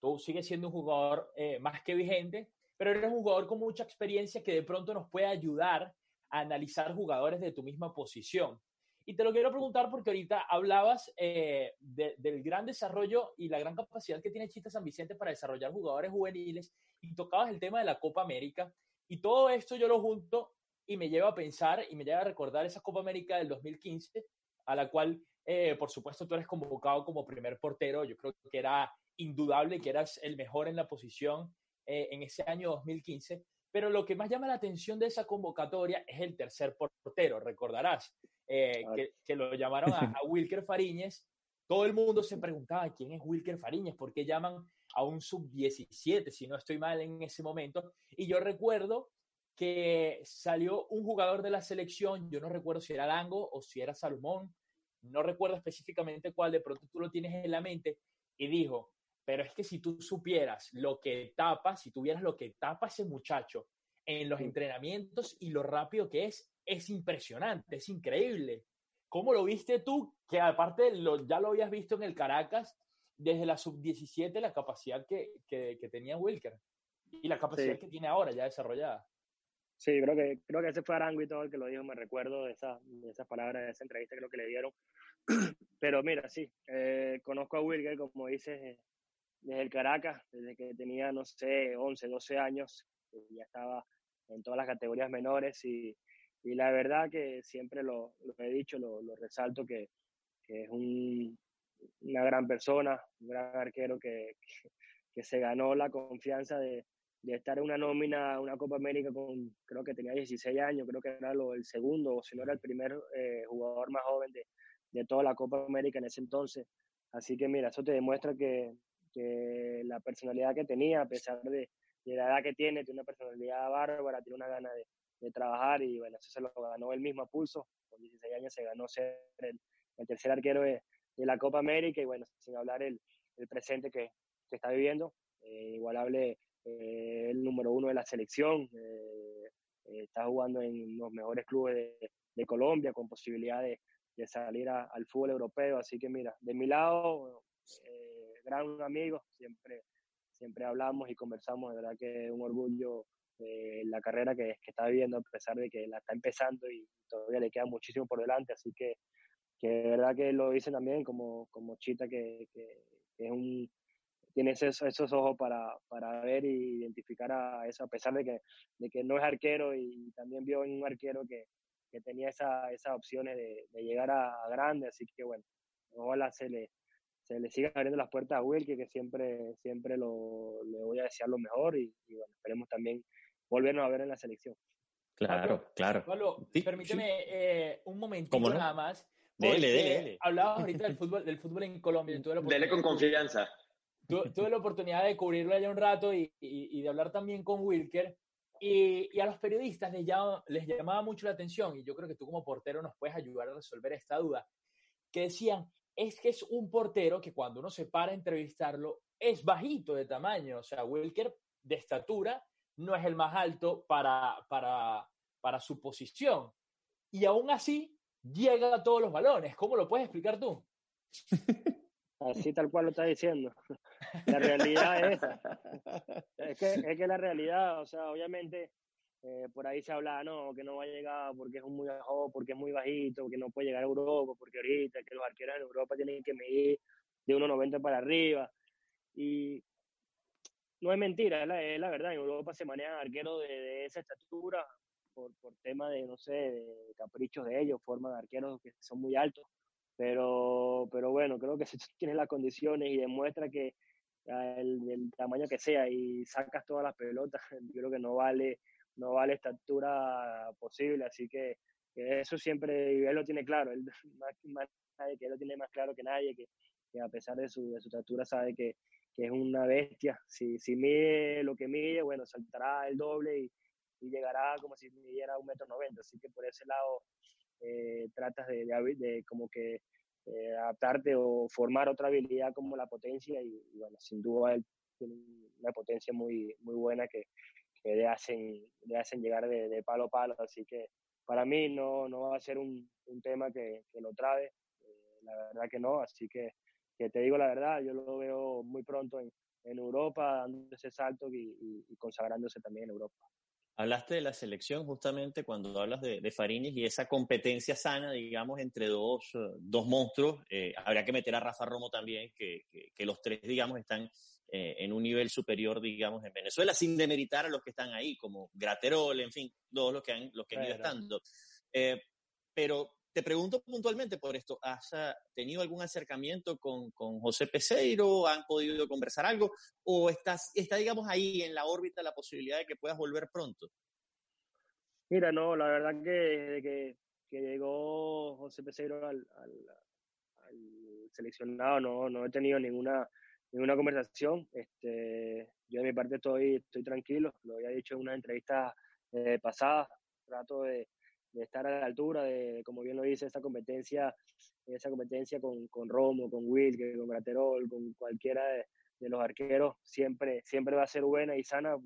Tú sigues siendo un jugador eh, más que vigente, pero eres un jugador con mucha experiencia que de pronto nos puede ayudar a analizar jugadores de tu misma posición. Y te lo quiero preguntar porque ahorita hablabas eh, del gran desarrollo y la gran capacidad que tiene Chita San Vicente para desarrollar jugadores juveniles y tocabas el tema de la Copa América. Y todo esto yo lo junto y me lleva a pensar y me lleva a recordar esa Copa América del 2015, a la cual, eh, por supuesto, tú eres convocado como primer portero. Yo creo que era indudable que eras el mejor en la posición eh, en ese año 2015. Pero lo que más llama la atención de esa convocatoria es el tercer portero, recordarás, eh, que, lo llamaron a, a Wilker Fariñez. Todo el mundo se preguntaba quién es Wilker Fariñez, por qué llaman a un sub-17, si no estoy mal en ese momento. Y yo recuerdo que salió un jugador de la selección, yo no recuerdo si era Dango o si era Salomón, no recuerdo específicamente cuál, de pronto tú lo tienes en la mente, y dijo, pero es que si tú supieras lo que tapa, si tuvieras lo que tapa ese muchacho en los entrenamientos y lo rápido que es, es impresionante, es increíble. ¿Cómo lo viste tú? Que aparte lo, ya lo habías visto en el Caracas desde la sub-17 la capacidad que, que, tenía Wilker y la capacidad que tiene ahora ya desarrollada. Sí, creo que, creo que ese fue todo el que lo dijo, me recuerdo de, esa, de esas palabras, de esa entrevista creo que le dieron. [clears throat] Pero mira, sí, eh, conozco a Wilker, como dices, desde el Caracas, desde que tenía, no sé, 11, 12 años, ya estaba en todas las categorías menores y, y la verdad que siempre lo, lo he dicho, lo, lo resalto, que, que es un, una gran persona, un gran arquero que, [laughs] que, se ganó la confianza de, de, estar en una nómina, una Copa América con, creo que tenía 16 años, creo que era lo, el segundo, o si no era el primer eh, jugador más joven de, de, toda la Copa América en ese entonces. Así que mira, eso te demuestra que, que la personalidad que tenía, a pesar de, la edad que tiene, tiene una personalidad bárbara, tiene una gana de, trabajar y bueno, eso se lo ganó él mismo a pulso. Con 16 años se ganó ser el, tercer arquero de, la Copa América y bueno, sin hablar el, presente que, está viviendo, eh, igualable eh, el número uno de la selección, eh, está jugando en los mejores clubes de, Colombia con posibilidad de salir al fútbol europeo, así que mira, de mi lado, gran amigo, siempre, siempre hablamos y conversamos, de verdad que es un orgullo la carrera que, que, está viviendo, a pesar de que la está empezando y todavía le queda muchísimo por delante, así que que de verdad que lo dice también como, como Chita, que, que, es un, tiene esos, esos ojos para, para, ver e identificar a eso, a pesar de que, de que no es arquero y también vio en un arquero que, que tenía esa, esas opciones de, de llegar a, grande, así que bueno, ojalá se le, se le sigan abriendo las puertas a Wilke, que siempre, siempre lo, le voy a desear lo mejor y, bueno, esperemos también volvernos a ver en la selección. Claro, claro. Pablo, permíteme eh, un momentito nada más. Dele, dele, dele. Hablabas ahorita del fútbol, del fútbol en Colombia. Dele con confianza. Tuve, la oportunidad de cubrirlo allá un rato y, y, de hablar también con Wilker. Y, y, a los periodistas les, les llamaba mucho la atención, y yo creo que tú como portero nos puedes ayudar a resolver esta duda, que decían, es que es un portero que cuando uno se para a entrevistarlo es bajito de tamaño, o sea, Wilker de estatura no es el más alto para, para, para su posición. Y aún así llega a todos los balones. ¿Cómo lo puedes explicar tú? [laughs] Así tal cual lo está diciendo. La realidad es. Es que, es que la realidad, o sea, obviamente eh, por ahí se habla, no, que no va a llegar porque es un muy bajo, porque es muy bajito, que no puede llegar a Europa, porque ahorita que los arqueros en Europa tienen que medir de 1,90 para arriba. Y no es mentira, es la, verdad. En Europa se manejan arqueros de, esa estatura, por, por tema de, no sé, de caprichos de ellos, forman arqueros que son muy altos. Pero, pero bueno, creo que [laughs] si tiene las condiciones y demuestra que, el, tamaño que sea y sacas todas las pelotas, [laughs] yo creo que no vale, no vale estatura posible, así que, eso siempre él lo tiene claro, él [laughs] más, que él lo tiene más claro que nadie, que, a pesar de su, de su estatura sabe que, que, es una bestia, si, si mide lo que mide, bueno, saltará el doble y, y llegará como si midiera un metro noventa, así que por ese lado eh, tratas de, de, como que eh, adaptarte o formar otra habilidad como la potencia y, bueno, sin duda él tiene una potencia muy, muy buena que, que le, hacen, le hacen llegar de, palo a palo, así que para mí no, no va a ser un, un tema que, que, lo trabe, eh, la verdad que no, así que, que, te digo la verdad, yo lo veo muy pronto en, en Europa, dando ese salto y, y consagrándose también en Europa. Hablaste de la selección justamente cuando hablas de, de y esa competencia sana, digamos, entre dos, dos monstruos. Eh, habría que meter a Rafa Romo también, que, que, los tres, digamos, están eh, en un nivel superior, digamos, en Venezuela, sin demeritar a los que están ahí, como Graterol, en fin, todos los que han, los que han ido estando. pero te pregunto puntualmente por esto, ¿has ah, tenido algún acercamiento con, con, José Peseiro? ¿Han podido conversar algo? ¿O estás, está, digamos, ahí en la órbita la posibilidad de que puedas volver pronto? Mira, no, la verdad que desde que, que llegó José Peseiro al, al, seleccionado no, no he tenido ninguna, ninguna conversación. Este, yo de mi parte estoy, estoy tranquilo, lo había dicho en una entrevista eh, pasada, trato de, estar a la altura de, como bien lo dice, esa competencia, esa competencia con, con Romo, con Will, con Graterol, con cualquiera de, los arqueros, siempre, siempre va a ser buena y sana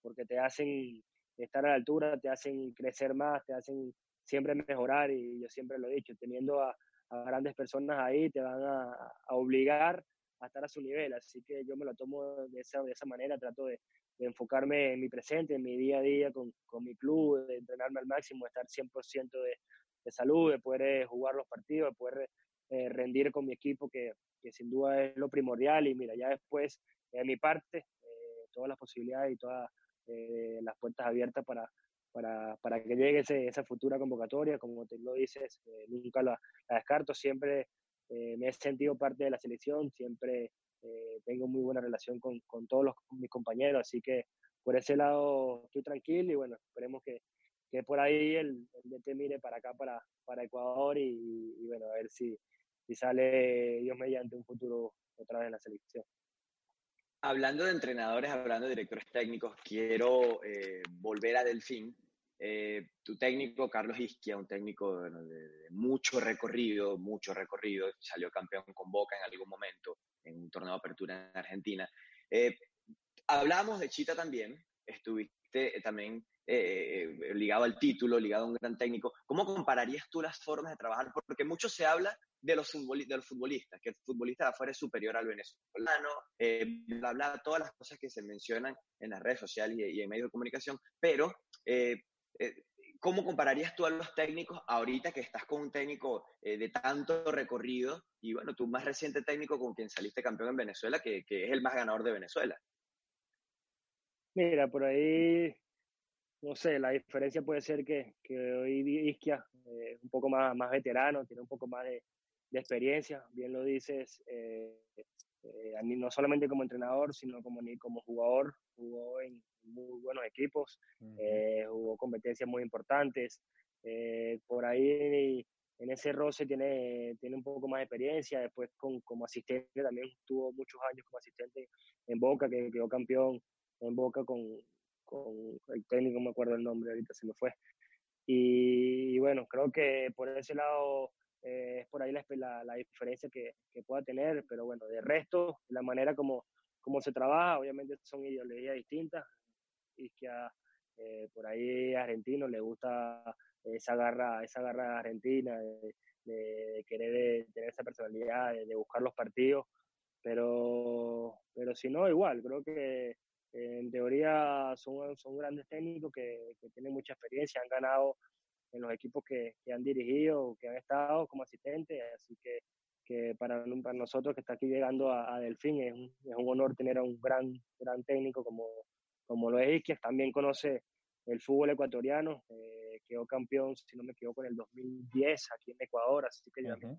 porque te hacen estar a la altura, te hacen crecer más, te hacen siempre mejorar y yo siempre lo he dicho, teniendo a, grandes personas ahí te van a, obligar a estar a su nivel, así que yo me lo tomo de esa, de esa manera, trato de, enfocarme en mi presente, en mi día a día con, con mi club, de entrenarme al máximo, de estar 100% de, de salud, de poder eh, jugar los partidos, de poder eh, rendir con mi equipo, que, que, sin duda es lo primordial. Y mira, ya después, de mi parte, eh, todas las posibilidades y todas las puertas abiertas para, para, para que llegue ese, esa futura convocatoria. Como te lo dices, nunca la, descarto, siempre me he sentido parte de la selección, siempre eh, tengo muy buena relación con, con todos los, mis compañeros, así que por ese lado estoy tranquilo y bueno, esperemos que, que por ahí el, el DT mire para acá, para, para Ecuador y, bueno, a ver si, si sale Dios mediante un futuro otra vez en la selección. Hablando de entrenadores, hablando de directores técnicos, quiero eh, volver a Delfín. Eh, tu técnico, Carlos Isquia, un técnico de, de, mucho recorrido, mucho recorrido, salió campeón con Boca en algún momento, en un torneo de apertura en Argentina. Eh, hablamos de Chita también, estuviste también eh, eh, ligado al título, ligado a un gran técnico. ¿Cómo compararías tú las formas de trabajar? Porque mucho se habla de los, de los futbolistas, que el futbolista de afuera es superior al venezolano, bla, bla, todas las cosas que se mencionan en las redes sociales y, en medios de comunicación, pero ¿Cómo compararías tú a los técnicos ahorita que estás con un técnico eh, de tanto recorrido y bueno, tu más reciente técnico con quien saliste campeón en Venezuela, que, es el más ganador de Venezuela? Mira, por ahí, no sé, la diferencia puede ser que, hoy Isquia eh, es un poco más, más veterano, tiene un poco más de, experiencia, bien lo dices, eh, eh, no solamente como entrenador, sino como, como jugador, en muy buenos equipos, eh, jugó competencias muy importantes. Eh, por ahí en ese roce tiene, tiene un poco más de experiencia, después con, como asistente también tuvo muchos años como asistente en Boca, que quedó campeón en Boca con, con el técnico, no me acuerdo el nombre, ahorita se me fue. Y, y bueno, creo que por ese lado eh, es por ahí la, la, diferencia que, que, pueda tener, pero bueno, de resto, la manera como, como se trabaja, obviamente son ideologías distintas, y que a, eh, por ahí argentino le gusta esa garra, esa garra argentina, de, de querer tener esa personalidad, de, buscar los partidos, pero, pero si no, igual, creo que en teoría son, son grandes técnicos que, que tienen mucha experiencia, han ganado en los equipos que, que han dirigido, que han estado como asistentes, así que, que para, para, nosotros que está aquí llegando a, Delfín es un, es un, honor tener a un gran, gran técnico como, como lo es que también conoce el fútbol ecuatoriano, eh, quedó campeón, si no me equivoco, en el 2010 aquí en Ecuador, así que también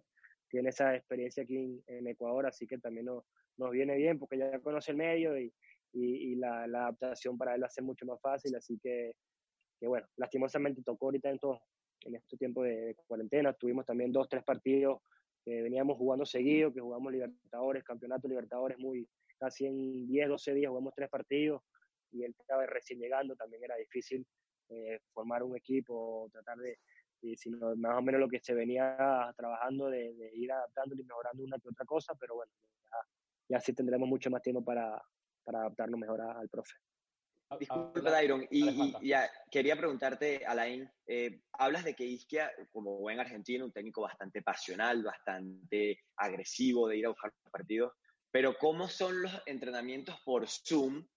tiene esa experiencia aquí en, Ecuador, así que también nos, nos, viene bien porque ya conoce el medio y, y, la, la, adaptación para él va a ser mucho más fácil, así que, que bueno, lastimosamente tocó ahorita en, todo, en este tiempo de, cuarentena, tuvimos también dos, tres partidos que veníamos jugando seguido, que jugamos Libertadores, Campeonato Libertadores muy casi en 10, 12 días jugamos tres partidos y él estaba recién llegando, también era difícil eh, formar un equipo, tratar de, sino más o menos lo que se venía trabajando de, ir adaptando y mejorando una que otra cosa, pero bueno, ya, sí tendremos mucho más tiempo para, para adaptarnos mejor al profe. Disculpe, Dairon, y, ya, quería preguntarte, Alain, eh, hablas de que Isquia, como buen argentino, un técnico bastante pasional, bastante agresivo de ir a buscar partidos, pero ¿cómo son los entrenamientos por Zoom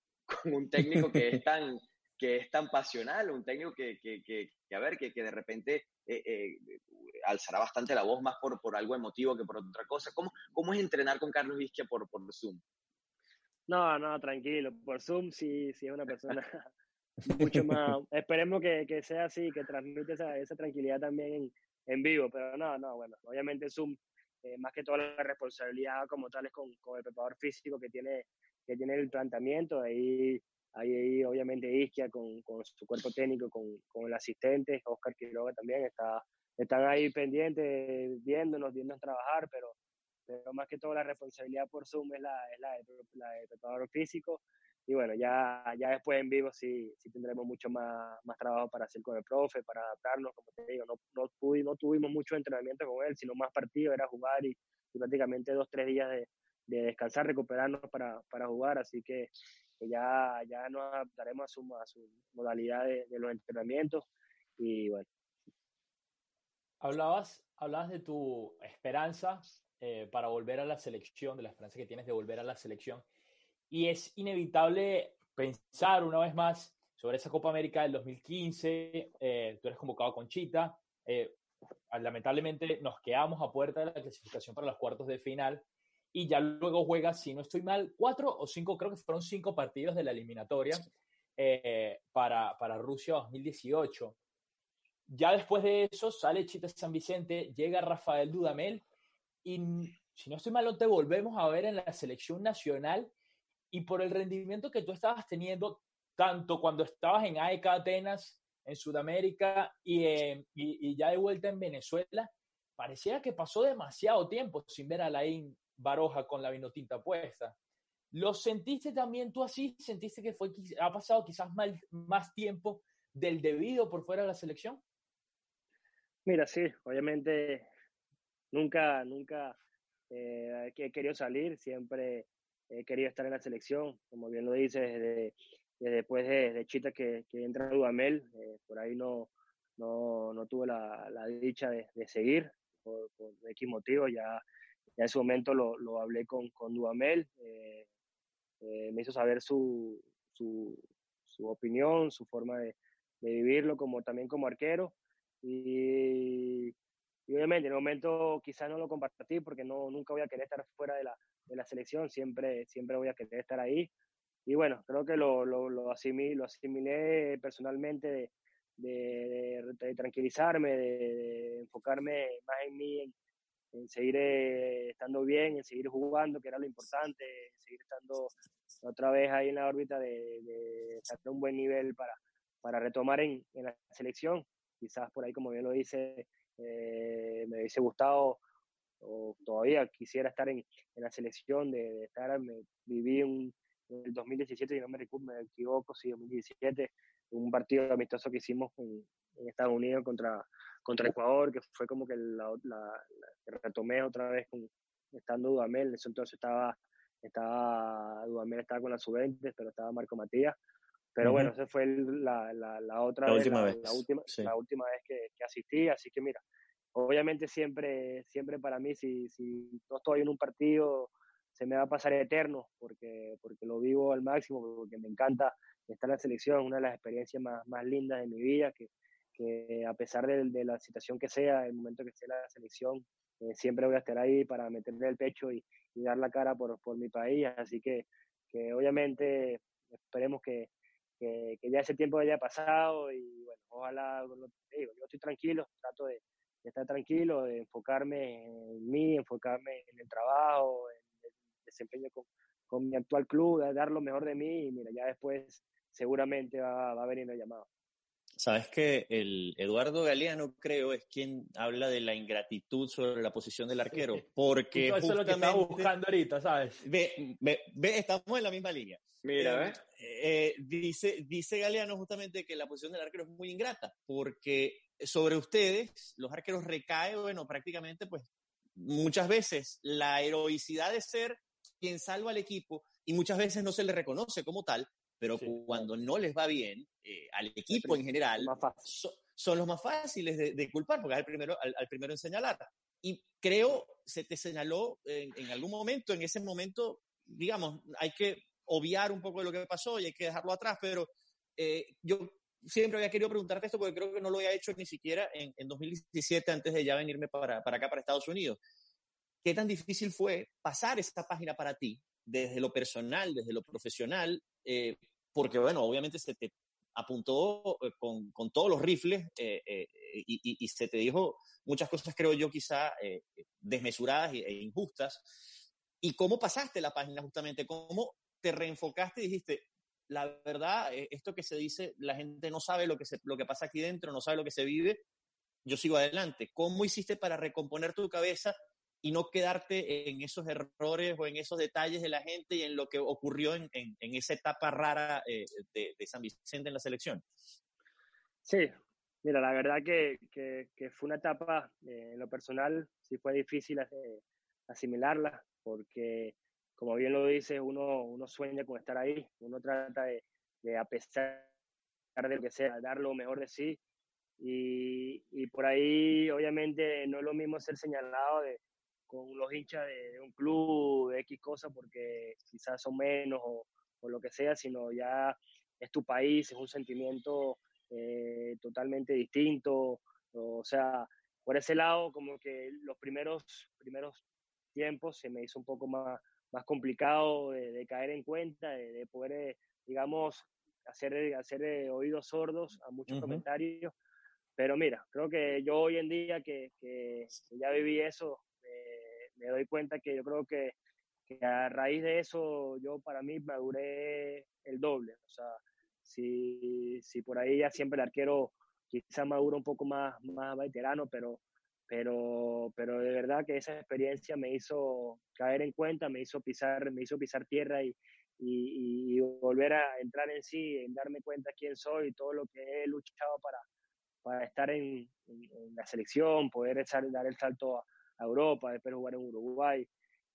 con un técnico que es [laughs] tan, que es tan pasional, un técnico que, que, que, a ver, que, que de repente eh, eh, alzará bastante la voz más por, por algo emotivo que por otra cosa. ¿Cómo, cómo es entrenar con Carlos Vizquia por, por Zoom? No, no, tranquilo. Por Zoom sí, sí es una persona [laughs] mucho más... Esperemos que, que, sea así, que transmite esa, esa tranquilidad también en, en, vivo, pero no, no, bueno, obviamente Zoom, eh, más que toda la responsabilidad como tal es con, con el preparador físico que tiene, que tiene el planteamiento, ahí Ahí, obviamente Isquia con, con, su cuerpo técnico, con, con, el asistente, Oscar Quiroga también, está, están ahí pendientes, viéndonos, viéndonos trabajar, pero, pero más que todo la responsabilidad por Zoom es la, es la, de, la del preparador físico. Y bueno, ya, ya después en vivo sí, sí tendremos mucho más, más trabajo para hacer con el profe, para adaptarnos, como te digo, no, no, no tuvimos mucho entrenamiento con él, sino más partido, era jugar y, y prácticamente dos, tres días de, de descansar, recuperarnos para, para jugar, así que ya, ya nos adaptaremos a su, a su modalidad de, los entrenamientos y bueno. Hablabas, hablabas de tu esperanza eh, para volver a la selección, de la esperanza que tienes de volver a la selección y es inevitable pensar una vez más sobre esa Copa América del 2015, eh, tú eres convocado con Chita, eh, lamentablemente nos quedamos a puerta de la clasificación para los cuartos de final y ya luego juega, si no estoy mal, cuatro o cinco, creo que fueron cinco partidos de la eliminatoria eh, para, para Rusia 2018. Ya después de eso sale Chita San Vicente, llega Rafael Dudamel y si no estoy mal, no te volvemos a ver en la selección nacional y por el rendimiento que tú estabas teniendo, tanto cuando estabas en AEK Atenas, en Sudamérica y, y, y, ya de vuelta en Venezuela, parecía que pasó demasiado tiempo sin ver a Laín Baroja con la vinotinta puesta. ¿Lo sentiste también tú así? ¿Sentiste que fue, ha pasado quizás más, más tiempo del debido por fuera de la selección? Mira, sí, obviamente nunca, nunca eh, he querido salir, siempre he querido estar en la selección, como bien lo dices, desde, después de, Chita que, que, entra a Dudamel, eh, por ahí no, no, no tuve la, la dicha de, de seguir por, por X motivos, ya en ese momento lo, lo hablé con, con Duamel, eh, eh, me hizo saber su, su, su, opinión, su forma de, de, vivirlo, como, también como arquero. Y, y, obviamente en el momento quizás no lo compartí porque no, nunca voy a querer estar fuera de la, de la selección, siempre, siempre voy a querer estar ahí. Y bueno, creo que lo, lo, lo, asimilé, lo asimilé personalmente de, de, de tranquilizarme, de, enfocarme más en mí, en, en seguir eh, estando bien, en seguir jugando, que era lo importante, en seguir estando otra vez ahí en la órbita de, de estar a un buen nivel para, para retomar en, en, la selección. Quizás por ahí, como bien lo dice, eh, me hubiese gustado o todavía quisiera estar en, en la selección, de, estar, me, viví un, en el 2017, si no me, me equivoco, sí, 2017, un partido amistoso que hicimos en Estados Unidos contra, contra Ecuador, que fue como que la, la, retomé otra vez con, estando Dudamel, en eso entonces estaba, estaba Dudamel estaba con la sub pero estaba Marco Matías. Pero bueno, esa fue la, la, otra la vez, última vez. La, última, la última vez que, que, asistí, así que mira, obviamente siempre, siempre para mí, si, si no estoy en un partido, se me va a pasar eterno, porque, porque lo vivo al máximo, porque me encanta estar en la selección, una de las experiencias más, más lindas de mi vida, que, que a pesar de, la situación que sea, el momento que esté la selección, eh, siempre voy a estar ahí para meterle el pecho y, dar la cara por, por, mi país. Así que, obviamente esperemos que, ya ese tiempo haya pasado y bueno, ojalá, digo, yo estoy tranquilo, trato de, estar tranquilo, de enfocarme en mí, enfocarme en el trabajo, en el desempeño con, con mi actual club, de dar lo mejor de mí y mira, ya después seguramente va, va a venir el llamado. Sabes que el Eduardo Galeano, creo, es quien habla de la ingratitud sobre la posición del arquero. Porque eso es lo que estamos buscando ahorita, ¿sabes? Ve, ve, ve, estamos en la misma línea. Mira, eh, eh, dice, dice Galeano justamente que la posición del arquero es muy ingrata, porque sobre ustedes, los arqueros recae, bueno, prácticamente, pues, muchas veces la heroicidad de ser quien salva al equipo y muchas veces no se le reconoce como tal, pero cuando no les va bien, eh, al equipo en general, son los más fáciles de, culpar, porque es el primero, al, primero en señalar. Y creo, se te señaló en, algún momento, en ese momento, digamos, hay que obviar un poco de lo que pasó y hay que dejarlo atrás, pero eh, yo siempre había querido preguntarte esto porque creo que no lo había hecho ni siquiera en, en 2017 antes de ya venirme para, para acá, para Estados Unidos. ¿Qué tan difícil fue pasar esta página para ti, desde lo personal, desde lo profesional, eh, porque, bueno, obviamente se te apuntó eh, con, con todos los rifles eh, y, se te dijo muchas cosas, creo yo, quizá desmesuradas e, injustas. ¿Y cómo pasaste la página justamente? ¿Cómo te reenfocaste y dijiste, la verdad, esto que se dice, la gente no sabe lo que, se, lo que pasa aquí dentro, no sabe lo que se vive, yo sigo adelante. ¿Cómo hiciste para recomponer tu cabeza y no quedarte en esos errores o en esos detalles de la gente y en lo que ocurrió en, en, esa etapa rara eh, de, de, San Vicente en la selección. Sí, mira, la verdad que, que, que fue una etapa, eh, en lo personal, sí fue difícil eh, asimilarla, porque, como bien lo dice, uno, uno sueña con estar ahí, uno trata de, de, a pesar de lo que sea, dar lo mejor de sí. Y, y por ahí, obviamente, no es lo mismo ser señalado de, con los hinchas de, un club, de X cosas, porque quizás son menos o, o, lo que sea, sino ya es tu país, es un sentimiento eh, totalmente distinto. O sea, por ese lado, como que los primeros, primeros tiempos se me hizo un poco más, más complicado de, de caer en cuenta, de, de poder, eh, digamos, hacer, hacer eh, oídos sordos a muchos comentarios. Pero mira, creo que yo hoy en día que, que, que ya viví eso, me doy cuenta que yo creo que, a raíz de eso yo para mí maduré el doble. O sea, si, si por ahí ya siempre el arquero quizá madura un poco más, más veterano, pero, pero, pero de verdad que esa experiencia me hizo caer en cuenta, me hizo pisar, me hizo pisar tierra y, y, volver a entrar en sí, en darme cuenta quién soy y todo lo que he luchado para, para estar en, la selección, poder dar el salto a, Europa, después jugar en Uruguay.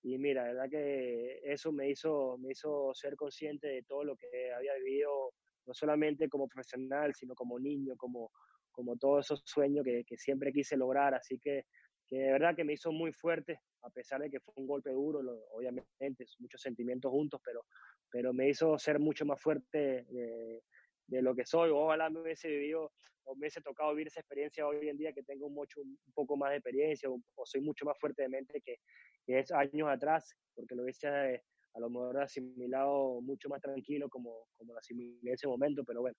Y mira, la verdad que eso me hizo, me hizo ser consciente de todo lo que había vivido, no solamente como profesional, sino como niño, como, como todos esos sueños que, siempre quise lograr. Así que, que de verdad que me hizo muy fuerte, a pesar de que fue un golpe duro, obviamente, muchos sentimientos juntos, pero, pero me hizo ser mucho más fuerte de, de lo que soy. Ojalá me hubiese vivido o me hubiese tocado vivir esa experiencia hoy en día que tengo mucho, un poco más de experiencia o, soy mucho más fuerte de mente que, que es años atrás, porque lo hubiese eh, a lo mejor asimilado mucho más tranquilo como, como lo asimilé en ese momento, pero bueno,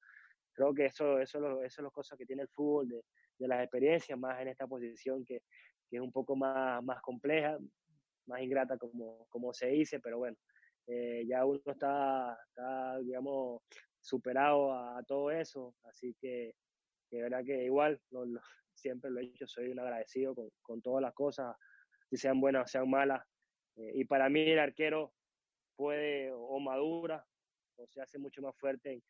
creo que eso, eso, eso, es las cosas que tiene el fútbol, de, de las experiencias, más en esta posición que, que, es un poco más, más compleja, más ingrata como, como se dice, pero bueno, eh, ya uno está, está, digamos, superado a todo eso, así que de verdad que igual, [laughs] siempre lo he dicho, soy un agradecido con, con todas las cosas, si sean buenas o sean malas, eh, y para mí el arquero puede o madura o se hace mucho más fuerte en,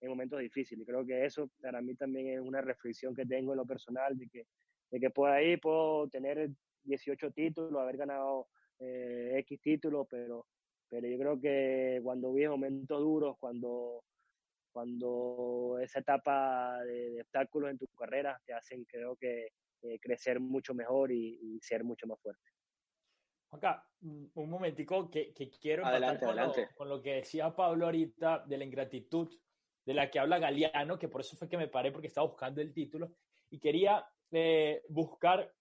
en, momentos difíciles, y creo que eso para mí también es una reflexión que tengo en lo personal, de que, de que por ahí puedo tener 18 títulos, haber ganado eh, X títulos, pero, pero yo creo que cuando vi momentos duros, cuando cuando esa etapa de, de, obstáculos en tu carrera te hacen, creo que, eh, crecer mucho mejor y, y, ser mucho más fuerte. Acá, un momentico que, que quiero adelante, con, adelante. Lo, con lo que decía Pablo ahorita de la ingratitud de la que habla Galeano, que por eso fue que me paré porque estaba buscando el título y quería eh, buscar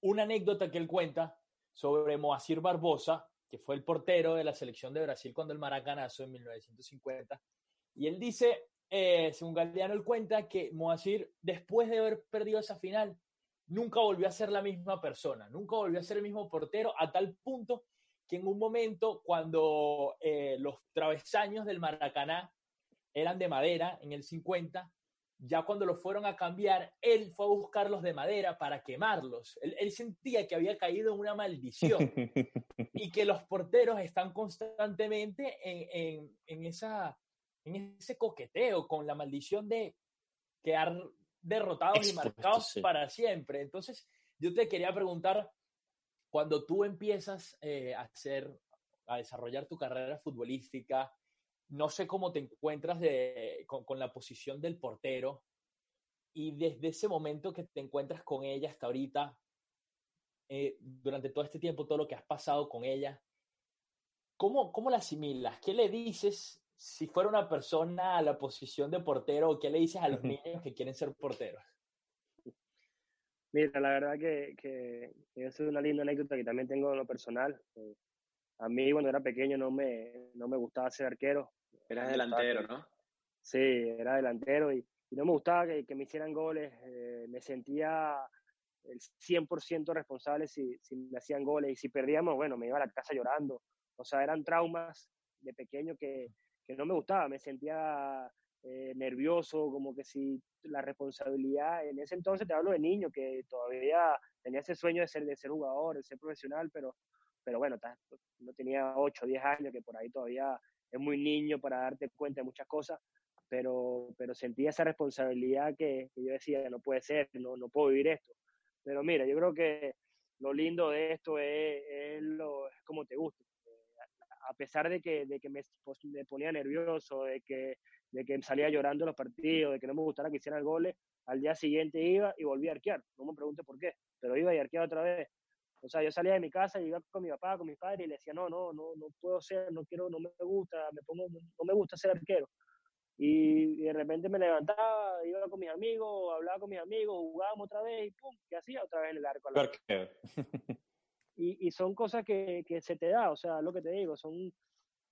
una anécdota que él cuenta sobre Moacir Barbosa, que fue el portero de la selección de Brasil cuando el Maracanazo en 1950 y él dice, eh, según Galeano, él cuenta que Moacir, después de haber perdido esa final, nunca volvió a ser la misma persona, nunca volvió a ser el mismo portero, a tal punto que en un momento cuando eh, los travesaños del Maracaná eran de madera en el 50, ya cuando lo fueron a cambiar, él fue a buscarlos de madera para quemarlos. Él, sentía que había caído en una maldición [laughs] y que los porteros están constantemente en, en, esa, en ese coqueteo con la maldición de quedar derrotados y marcados para siempre. Entonces, yo te quería preguntar, cuando tú empiezas eh, a hacer, a desarrollar tu carrera futbolística, no sé cómo te encuentras de, con, la posición del portero y desde ese momento que te encuentras con ella hasta ahorita, eh, durante todo este tiempo, todo lo que has pasado con ella, ¿cómo, ¿cómo la asimilas? ¿Qué le dices si fuera una persona a la posición de portero qué le dices a los niños que quieren ser porteros? Mira, la verdad que, que, es una linda anécdota que también tengo en lo personal. Eh, a mí cuando era pequeño no me, no me gustaba ser arquero. Eras delantero, ¿no? Sí, era delantero y, no me gustaba que, me hicieran goles. Eh, me sentía el 100% responsable si, si me hacían goles y si perdíamos, bueno, me iba a la casa llorando. O sea, eran traumas de pequeño que, que no me gustaba, me sentía eh, nervioso, como que si la responsabilidad, en ese entonces te hablo de niño, que todavía tenía ese sueño de ser, de ser jugador, de ser profesional, pero pero bueno, no tenía 8 o 10 años, que por ahí todavía es muy niño para darte cuenta de muchas cosas, pero, pero sentía esa responsabilidad que, yo decía, no puede ser, no, no puedo vivir esto. Pero mira, yo creo que lo lindo de esto es, es, lo, es como te gusta. A pesar de que, de que me, pues, me, ponía nervioso, de que, de que salía llorando los partidos, de que no me gustara que hicieran goles, al día siguiente iba y volvía a arquear. No me pregunte por qué, pero iba y arqueaba otra vez. O sea, yo salía de mi casa y iba con mi papá, con mi padre y le decía, no, no, no, no puedo ser, no quiero, no me gusta, me pongo, no me gusta ser arquero. Y, de repente me levantaba, iba con mis amigos, hablaba con mis amigos, jugábamos otra vez y pum, ¿qué hacía? Otra vez en el arco. [laughs] y, y son cosas que, que, se te da, o sea, lo que te digo, son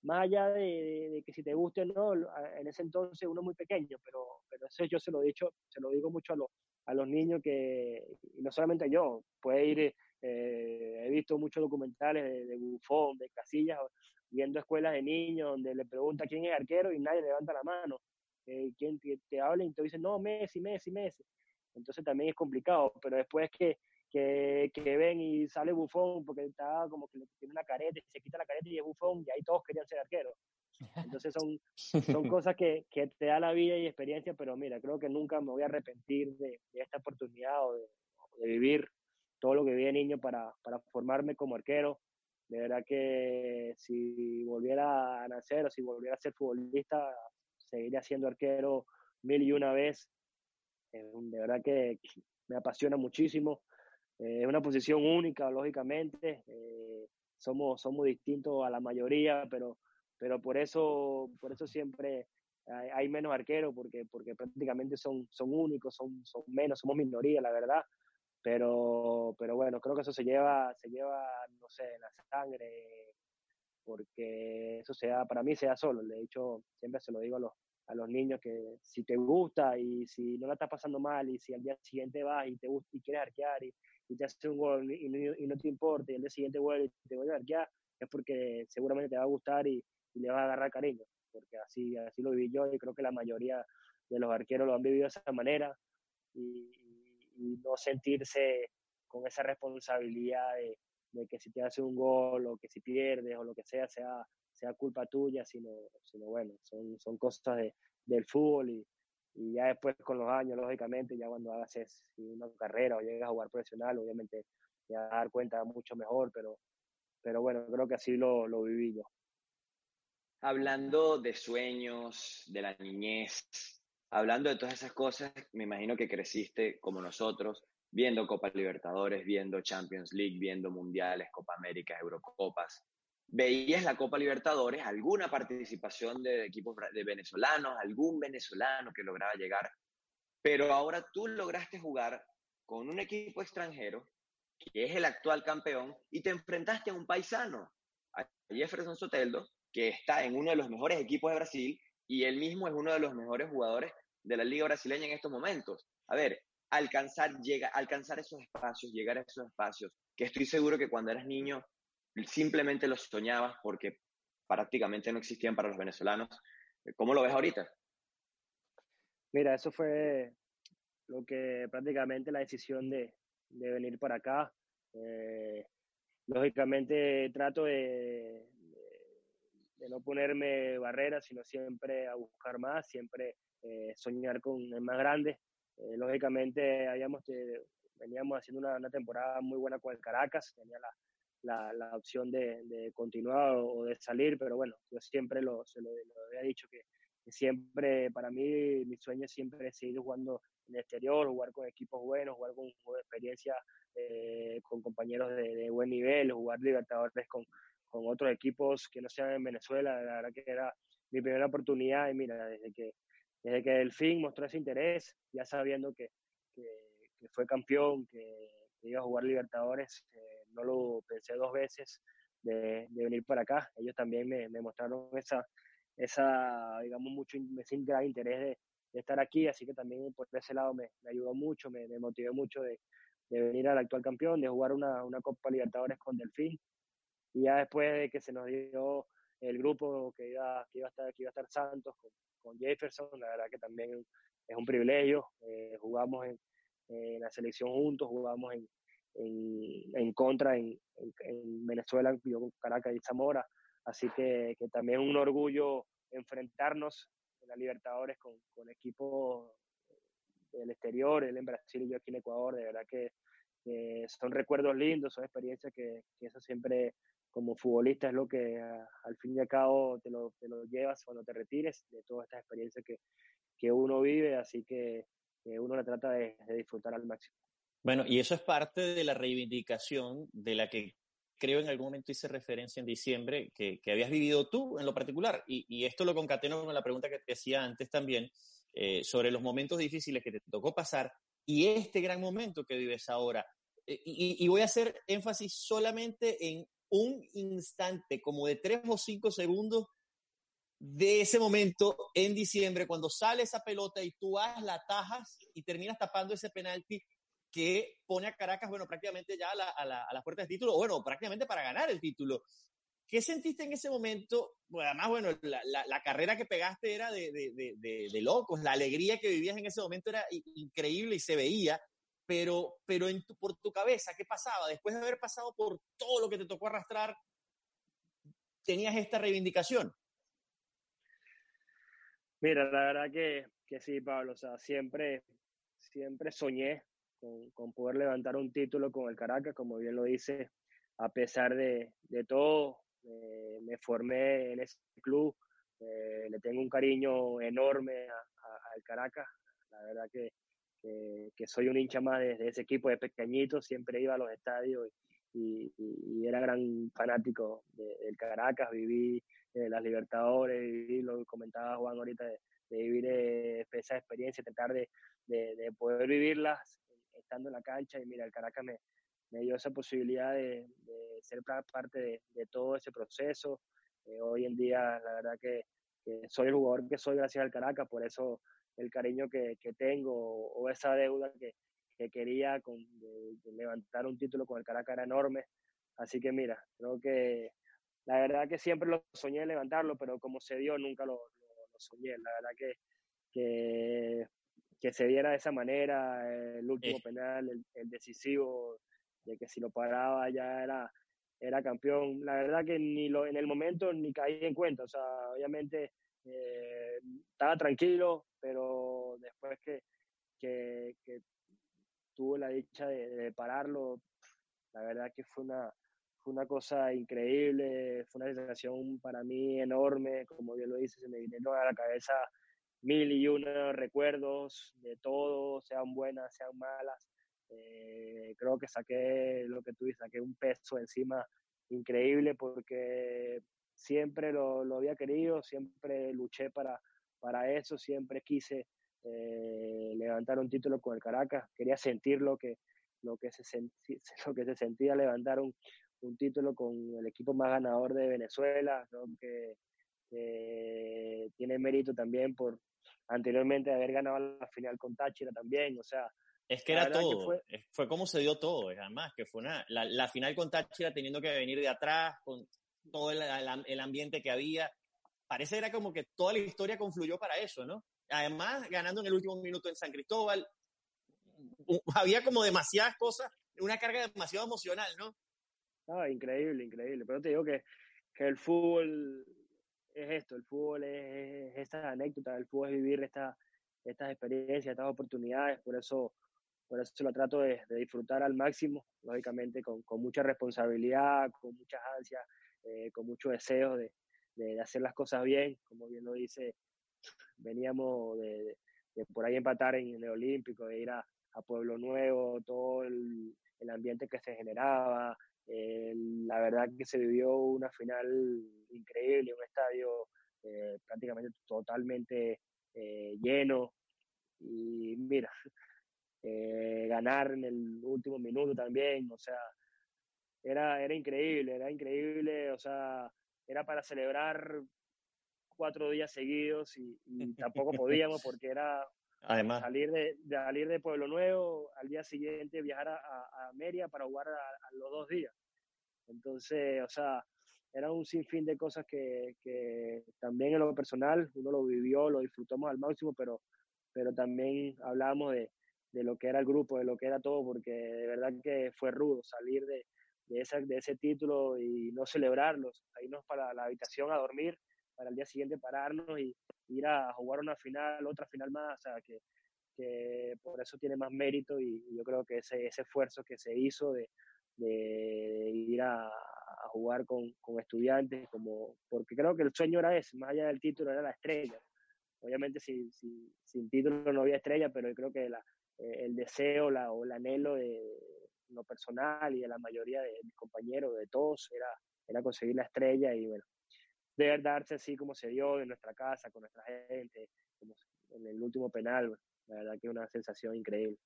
más allá de, que si te guste o no, en ese entonces uno es muy pequeño, pero, pero eso yo se lo, he dicho, se lo digo mucho a los, a los niños que, y no solamente yo, puede ir eh, he visto muchos documentales de, de Bufón, de Casillas, viendo escuelas de niños donde le pregunta quién es arquero y nadie levanta la mano. Eh, ¿Quién te, habla y te dice, no, Messi, Messi, Messi? Entonces también es complicado, pero después que, que, que ven y sale Bufón porque está como que tiene una careta y se quita la careta y es Bufón y ahí todos querían ser arqueros. Entonces son, son [laughs] cosas que, que, te da la vida y experiencia, pero mira, creo que nunca me voy a arrepentir de, de esta oportunidad o de, de, vivir todo lo que vi de niño para, para formarme como arquero. De verdad que si volviera a nacer o si volviera a ser futbolista, seguiría siendo arquero mil y una vez. Eh, de verdad que me apasiona muchísimo. Eh, es una posición única, lógicamente. Eh, somos, somos distintos a la mayoría, pero, pero por, eso, por eso siempre hay, hay menos arqueros, porque, porque prácticamente son, son únicos, son, son menos, somos minoría, la verdad. Pero, pero bueno, creo que eso se lleva, se lleva, no sé, la sangre, porque eso sea, para mí sea solo. De hecho, siempre se lo digo a los, a los niños que si te gusta y si no la estás pasando mal y si al día siguiente vas y te gusta y quieres arquear y, y te haces un gol y, y, no te importa y al día siguiente vuelves y te vuelves a arquear, es porque seguramente te va a gustar y, y, le vas a agarrar cariño, porque así, así lo viví yo y creo que la mayoría de los arqueros lo han vivido de esa manera y, y no sentirse con esa responsabilidad de, de, que si te hace un gol o que si pierdes o lo que sea, sea, sea culpa tuya, sino, sino bueno, son, son cosas de, del fútbol y, y ya después con los años, lógicamente, ya cuando hagas una carrera o llegas a jugar profesional, obviamente te vas a dar cuenta mucho mejor, pero, pero bueno, creo que así lo, lo viví yo. Hablando de sueños, de la niñez, hablando de todas esas cosas, me imagino que creciste como nosotros, viendo Copa Libertadores, viendo Champions League, viendo Mundiales, Copa América, Eurocopas. ¿Veías la Copa Libertadores, alguna participación de equipos de venezolanos, algún venezolano que lograba llegar? Pero ahora tú lograste jugar con un equipo extranjero, que es el actual campeón, y te enfrentaste a un paisano, a Jefferson Soteldo, que está en uno de los mejores equipos de Brasil, y él mismo es uno de los mejores jugadores de la liga brasileña en estos momentos. A ver, alcanzar, llega, alcanzar esos espacios, llegar a esos espacios, que estoy seguro que cuando eras niño simplemente los soñabas porque prácticamente no existían para los venezolanos. ¿Cómo lo ves ahorita? Mira, eso fue lo que prácticamente la decisión de, venir para acá. Eh, lógicamente trato de, no ponerme barreras, sino siempre a buscar más, siempre eh, soñar con el más grande. Eh, lógicamente habíamos, veníamos haciendo una, temporada muy buena con Caracas, tenía la, la, la opción de, de, continuar o, de salir, pero bueno, yo siempre lo, se lo, había dicho que, siempre, para mí, mi sueño siempre es seguir jugando en el exterior, jugar con equipos buenos, jugar con, con experiencia eh, con compañeros de, de, buen nivel, jugar Libertadores con, con otros equipos que no sean en Venezuela. La verdad que era mi primera oportunidad y mira, desde que, desde que el fin mostró ese interés, ya sabiendo que, que, fue campeón, que, iba a jugar Libertadores, eh, no lo pensé dos veces de, de, venir para acá. Ellos también me, me mostraron esa, esa, digamos, mucho, ese gran interés de, de, estar aquí, así que también por ese lado me, me ayudó mucho, me, me motivó mucho de, de, venir al actual campeón, de jugar una, una Copa Libertadores con Delfín. Y ya después de que se nos dio el grupo que iba, que iba, a, estar, que iba a estar Santos con, con Jefferson, la verdad que también es un privilegio. Eh, jugamos en, en, la selección juntos, jugamos en, en, contra en, en, Venezuela, yo Caracas y Zamora. Así que, que también un orgullo enfrentarnos en la Libertadores con, con equipos del exterior, él en Brasil y yo aquí en Ecuador. De verdad que son recuerdos lindos, son experiencias que, que, eso siempre como futbolista es lo que al fin y al cabo te lo, te lo, llevas cuando te retires de todas estas experiencias que, que uno vive, así que, uno la trata de disfrutar al máximo. Bueno, y eso es parte de la reivindicación de la que creo en algún momento hice referencia en diciembre, que, que habías vivido tú en lo particular. Y, y, esto lo concateno con la pregunta que te hacía antes también, eh, sobre los momentos difíciles que te tocó pasar y este gran momento que vives ahora. Eh, y, voy a hacer énfasis solamente en un instante, como de tres o cinco segundos de ese momento en diciembre, cuando sale esa pelota y tú vas, la tajas y terminas tapando ese penalti que pone a Caracas, bueno, prácticamente ya a la, a la, a la puerta del título, bueno, prácticamente para ganar el título. ¿Qué sentiste en ese momento? Bueno, además, bueno, la, la, la, carrera que pegaste era de, de, de, locos, la alegría que vivías en ese momento era increíble y se veía, pero, pero por tu cabeza, ¿qué pasaba? Después de haber pasado por todo lo que te tocó arrastrar, ¿tenías esta reivindicación? Mira, la verdad que, que sí, Pablo, o sea, siempre, siempre soñé con, con, poder levantar un título con el Caracas, como bien lo dice, a pesar de, de todo, me formé en ese club, eh, le tengo un cariño enorme al Caracas, la verdad que, que, soy un hincha más de, ese equipo de pequeñito, siempre iba a los estadios y, era gran fanático de, del Caracas, viví eh, las Libertadores, viví lo que comentaba Juan ahorita de, vivir eh, esa experiencia, tratar de, de, poder vivirlas estando en la cancha y mira, el Caracas me, me dio esa posibilidad de, ser parte de, todo ese proceso. Eh, hoy en día, la verdad que, soy el jugador que soy gracias al Caracas, por eso el cariño que, que tengo o, esa deuda que, que quería con, de, levantar un título con el Caracas era enorme. Así que mira, creo que la verdad que siempre lo soñé levantarlo, pero como se dio nunca lo, lo, lo soñé. La verdad que, que, que, se diera de esa manera, el último penal, el, el, decisivo, de que si lo paraba ya era, era campeón. La verdad que ni lo, en el momento ni caí en cuenta, o sea, obviamente eh, estaba tranquilo, pero después que, que, que tuve la dicha de, de, pararlo, la verdad que fue una, fue una cosa increíble, fue una sensación para mí enorme, como yo lo dice, se me vinieron a la cabeza mil y uno recuerdos de todo, sean buenas, sean malas. Eh, creo que saqué lo que tú dices, saqué un peso encima increíble porque siempre lo, lo había querido, siempre luché para, para eso, siempre quise eh, levantar un título con el Caracas, quería sentir lo que, lo que, se, senti [laughs] lo que se sentía levantar un, un título con el equipo más ganador de Venezuela, creo que tiene mérito también por anteriormente haber ganado la final con Táchira también, o sea, Es que era todo, fue... como se dio todo, además, que fue una, la, final con Táchira teniendo que venir de atrás, con todo el, el, ambiente que había, parece era como que toda la historia confluyó para eso, ¿no? Además, ganando en el último minuto en San Cristóbal, había como demasiadas cosas, una carga demasiado emocional, ¿no? Ah, increíble, increíble. Pero te digo que, que el fútbol es esto, el fútbol es, estas anécdotas, el fútbol es vivir esta, estas experiencias, estas oportunidades, por eso, por eso lo trato de, disfrutar al máximo, lógicamente con, con, mucha responsabilidad, con muchas ansias, eh, con mucho deseo de, de, hacer las cosas bien, como bien lo dice, veníamos de, de por ahí empatar en el Olímpico, de ir a, a Pueblo Nuevo, todo el, el, ambiente que se generaba, la verdad que se vivió una final increíble, un estadio eh, prácticamente totalmente eh, lleno. Y mira, [laughs] eh, ganar en el último minuto también, o sea, era, era increíble, era increíble, o sea, era para celebrar cuatro días seguidos y, tampoco podíamos [laughs] porque era Además. Salir de, salir de Pueblo Nuevo, al día siguiente viajar a, a, Mérida para jugar a, los dos días. Entonces, o sea, era un sinfín de cosas que, que, también en lo personal uno lo vivió, lo disfrutamos al máximo, pero, pero también hablábamos de, de lo que era el grupo, de lo que era todo, porque de verdad que fue rudo salir de, de, esa, de ese título y no celebrarlos, irnos para la habitación a dormir, para el día siguiente pararnos y, ir a jugar una final, otra final más, o sea, que, que por eso tiene más mérito y, yo creo que ese, ese esfuerzo que se hizo de, de ir a, jugar con, estudiantes, como, porque creo que el sueño era ese, más allá del título era la estrella. Obviamente sin, sin, sin título no había estrella, pero creo que eh, el deseo o el anhelo de lo personal y de la mayoría de mis compañeros, de todos, era, era conseguir la estrella y bueno, de darse así como se dio en nuestra casa, con nuestra gente, como en el último penal, la verdad que es una sensación increíble.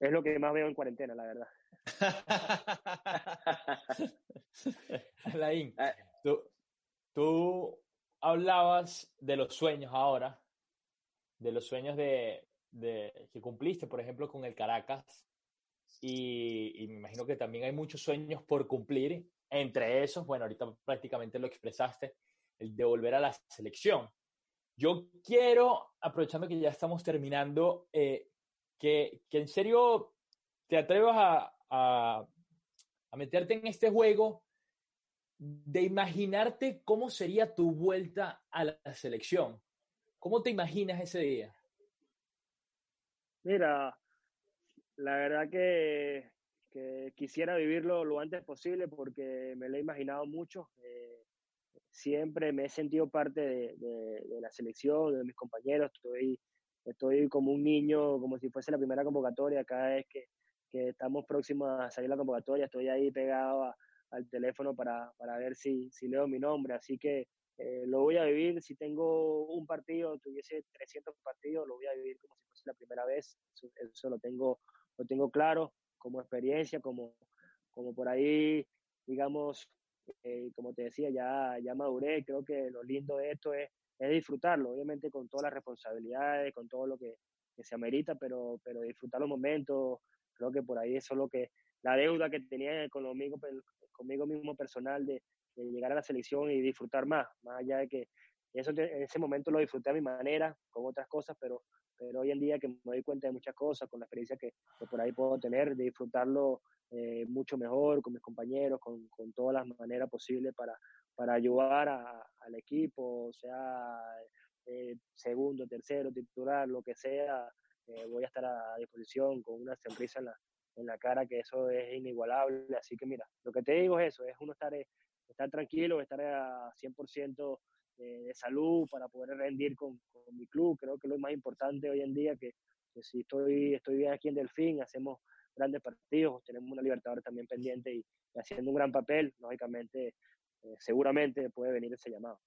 Es lo que más veo en cuarentena, la verdad. [laughs] Alain, ah. tú, tú hablabas de los sueños ahora, de los sueños de, de, que cumpliste, por ejemplo, con el Caracas, y, y, me imagino que también hay muchos sueños por cumplir. Entre esos, bueno, ahorita prácticamente lo expresaste, el de volver a la selección. Yo quiero, aprovechando que ya estamos terminando, eh, que, que, en serio te atrevas a, a, meterte en este juego de imaginarte cómo sería tu vuelta a la selección. ¿Cómo te imaginas ese día? Mira, la verdad que, que quisiera vivirlo lo antes posible porque me lo he imaginado mucho. Eh, siempre me he sentido parte de, la selección, de mis compañeros, estoy, estoy como un niño, como si fuese la primera convocatoria, cada vez que, que estamos próximos a salir la convocatoria, estoy ahí pegado al teléfono para, para ver si, si, leo mi nombre, así que eh, lo voy a vivir, si tengo un partido, tuviese 300 partidos, lo voy a vivir como si fuese la primera vez, eso, eso lo, tengo, lo tengo claro como experiencia, como, como por ahí, digamos, eh, como te decía, ya, ya maduré, creo que lo lindo de esto es, es disfrutarlo, obviamente con todas las responsabilidades, con todo lo que, se amerita, pero, pero disfrutar los momentos, creo que por ahí eso es lo que, la deuda que tenía conmigo, conmigo mismo personal de, de llegar a la selección y disfrutar más, más allá de que eso en ese momento lo disfruté a mi manera, con otras cosas, pero, pero hoy en día que me doy cuenta de muchas cosas, con la experiencia que, por ahí puedo tener, de disfrutarlo eh, mucho mejor con mis compañeros, con, con todas las maneras posibles para, para ayudar a, al equipo, sea eh, segundo, tercero, titular, lo que sea, eh, voy a estar a disposición con una sonrisa en la, en la cara, que eso es inigualable. Así que mira, lo que te digo es eso, es uno estar, estar tranquilo, estar a 100% de salud para poder rendir con, con, mi club. Creo que lo más importante hoy en día, que, que si estoy, estoy bien aquí en Delfín, hacemos grandes partidos, tenemos una Libertadores también pendiente y, haciendo un gran papel, lógicamente, eh, seguramente puede venir ese llamado.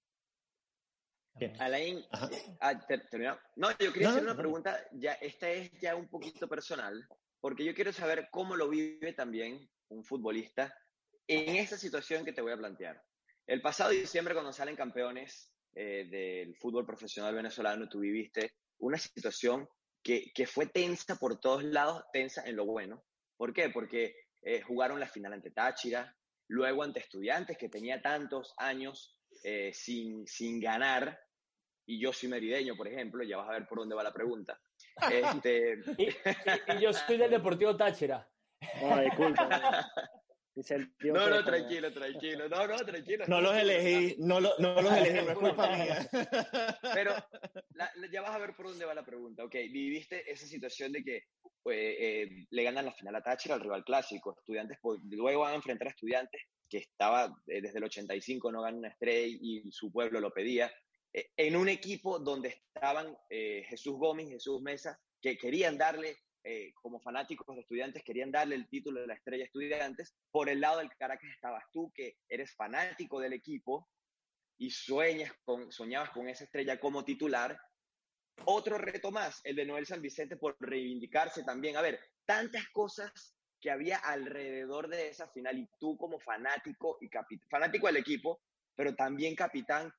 Alain, eh, ah, No, yo quería hacer una pregunta, ya, esta es ya un poquito personal, porque yo quiero saber cómo lo vive también un futbolista en esta situación que te voy a plantear. El pasado diciembre, cuando salen campeones eh, del fútbol profesional venezolano, tú viviste una situación que, que, fue tensa por todos lados, tensa en lo bueno. ¿Por qué? Porque eh, jugaron la final ante Táchira, luego ante Estudiantes, que tenía tantos años eh, sin, sin ganar, y yo soy merideño, por ejemplo, ya vas a ver por dónde va la pregunta. [laughs] Este... y, yo soy del [laughs] Deportivo Táchira. No, [laughs] disculpa. No, no, tranquilo, tranquilo. No, no, tranquilo. No los elegí, no, lo, no los elegí, no es culpa mía. [laughs] Pero [laughs] ya vas a ver por dónde va la pregunta. Ok, viviste esa situación de que pues, eh, le ganan la final a Táchira, al rival clásico. Estudiantes, pues, luego van a enfrentar a Estudiantes, que estaba eh, desde el 85, no gana una estrella y su pueblo lo pedía. Eh, en un equipo donde estaban Jesús Gómez, Jesús Mesa, que querían darle eh, como fanáticos de estudiantes querían darle el título de la estrella estudiantes. Por el lado del Caracas estabas tú, que eres fanático del equipo y sueñas con, soñabas con esa estrella como titular. Otro reto más, el de Noel San Vicente por reivindicarse también. A ver, tantas cosas que había alrededor de esa final y tú como fanático y fanático del equipo, pero también capitán,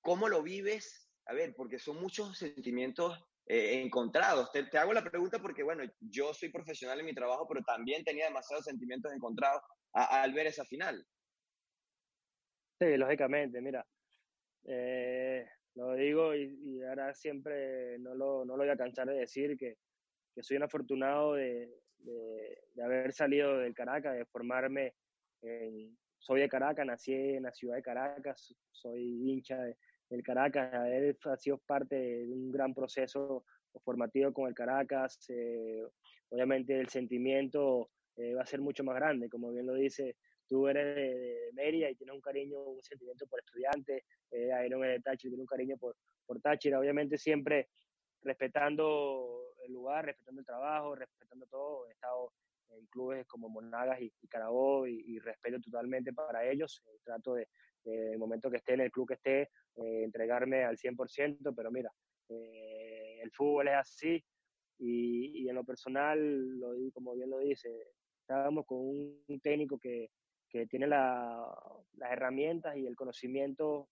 ¿cómo lo vives? A ver, porque son muchos sentimientos eh, encontrados. Te, hago la pregunta porque, bueno, yo soy profesional en mi trabajo, pero también tenía demasiados sentimientos encontrados al ver esa final. Sí, lógicamente, mira, eh, lo digo y, ahora siempre no lo, no lo, voy a cansar de decir que, que soy un afortunado de, de, haber salido del Caracas, de formarme en, soy de Caracas, nací en la ciudad de Caracas, soy hincha de, el Caracas, ha sido parte de un gran proceso formativo con el Caracas. Eh, obviamente el sentimiento eh, va a ser mucho más grande, como bien lo dice, tú eres de, Mérida y tienes un cariño, un sentimiento por estudiantes, eh, Iron es de Táchira, tiene un cariño por, por Táchira, obviamente siempre respetando el lugar, respetando el trabajo, respetando todo, he estado en clubes como Monagas y, y Carabobo y, respeto totalmente para ellos, trato de, en el momento que esté en el club que esté, eh, entregarme al 100%, pero mira, eh, el fútbol es así y, en lo personal, lo, como bien lo dice, estábamos con un técnico que, que tiene la, las herramientas y el conocimiento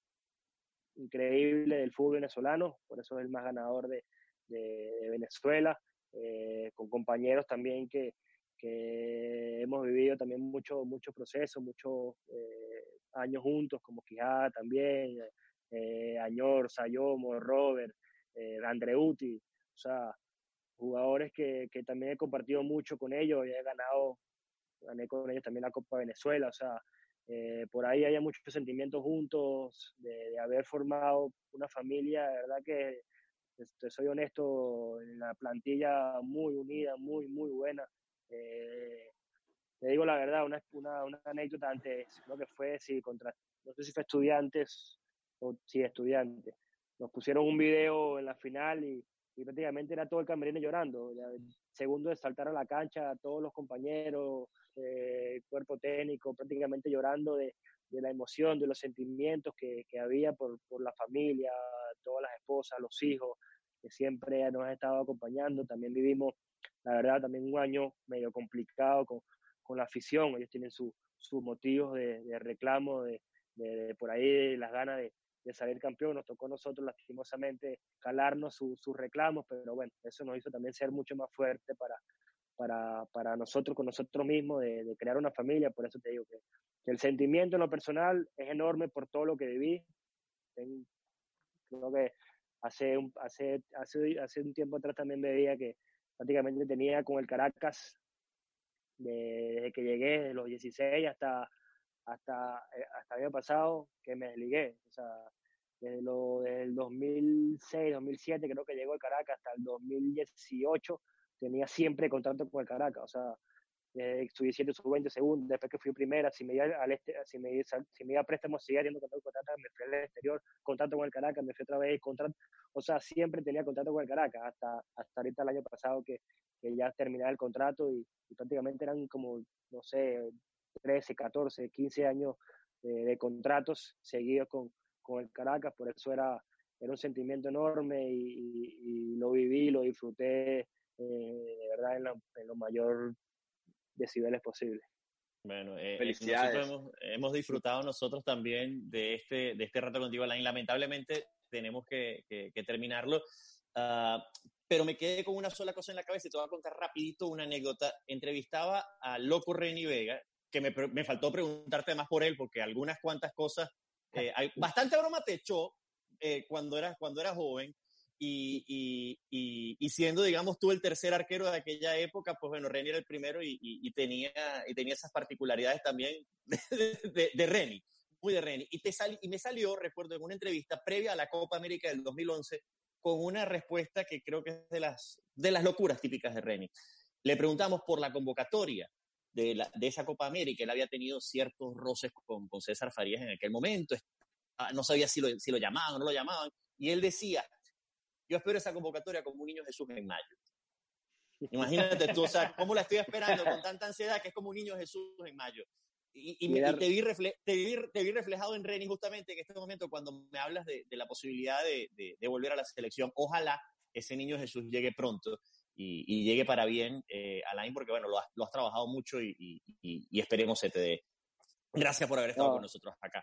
increíble del fútbol venezolano, por eso es el más ganador de, Venezuela, eh, con compañeros también que, que hemos vivido también muchos mucho procesos, muchos años juntos, como Quijada también, eh, Añor, Sayomo, Robert, eh, Andreuti, o sea, jugadores que, que, también he compartido mucho con ellos y he ganado, gané con ellos también la Copa Venezuela, o sea, eh, por ahí hay muchos sentimientos juntos de, haber formado una familia, de verdad que, este, soy honesto, la plantilla muy unida, muy, muy buena. Eh, te digo la verdad, una, una, una anécdota antes, creo que fue, sí, contra, no sé si fue estudiantes o sí, estudiantes. Nos pusieron un video en la final y, y prácticamente era todo el camerino llorando. Segundo de saltar a la cancha, todos los compañeros, eh, cuerpo técnico, prácticamente llorando de, de, la emoción, de los sentimientos que, que había por, por, la familia, todas las esposas, los hijos, que siempre nos han estado acompañando. También vivimos, la verdad, también un año medio complicado con, con la afición, ellos tienen sus motivos de, reclamo, de, de, por ahí las ganas de, salir campeón, nos tocó a nosotros lastimosamente calarnos sus reclamos, pero bueno, eso nos hizo también ser mucho más fuerte para, para, para nosotros con nosotros mismos, de, crear una familia, por eso te digo que, el sentimiento en lo personal es enorme por todo lo que viví. creo que hace un, hace, hace, hace un tiempo atrás también veía que prácticamente tenía con el Caracas desde que llegué, de los 16 hasta, hasta, eh, hasta el año pasado, que me desligué. O sea, desde, lo, el 2006, 2007, creo que llegó el Caracas, hasta el 2018, tenía siempre contrato con el Caracas. O sea, su 17, su 20 segundos, después que fui primera, si me iba al este, si me, si me iba a préstamo, seguía teniendo contrato con Caracas, me fui al exterior, contrato con el Caracas, me fui otra vez, contrato, o sea, siempre tenía contrato con el Caracas, hasta, hasta ahorita el año pasado que, que ya terminaba el contrato y, prácticamente eran como, no sé, 13, 14, 15 años de contratos seguidos con, con el Caracas, por eso era, era un sentimiento enorme y, lo viví, lo disfruté eh, de verdad en, en lo mayor decibeles posible. Bueno, eh, eh hemos, hemos, disfrutado nosotros también de este, de este rato contigo, Alain. Lamentablemente tenemos que, que, terminarlo. Uh, pero me quedé con una sola cosa en la cabeza y te voy a contar rapidito una anécdota. Entrevistaba a Loco Reni Vega, que me, me faltó preguntarte más por él, porque algunas cuantas cosas, eh, [laughs] hay, bastante broma te echó eh, cuando, eras, cuando eras joven, y, y, y, siendo, digamos, tú el tercer arquero de aquella época, pues bueno, Reni era el primero y, tenía, y tenía esas particularidades también [laughs] de, de, de Reni, muy de Reni. Y, te y me salió, recuerdo, en una entrevista previa a la Copa América del 2011, con una respuesta que creo que es de las, de las locuras típicas de Reni. Le preguntamos por la convocatoria de, la, de esa Copa América. Él había tenido ciertos roces con, con César Farías en aquel momento. No sabía si lo, si lo llamaban o no lo llamaban. Y él decía, yo espero esa convocatoria como un niño Jesús en mayo. Imagínate tú, o sea, cómo la estoy esperando con tanta ansiedad que es como un niño Jesús en mayo. Y, y, te, vi te, vi, te, vi reflejado en Reni justamente en este momento cuando me hablas de, de la posibilidad de, de, volver a la selección. Ojalá ese niño Jesús llegue pronto y, y llegue para bien, eh, Alain, porque bueno, lo has, lo has trabajado mucho y, esperemos se te dé. Gracias por haber estado con nosotros acá.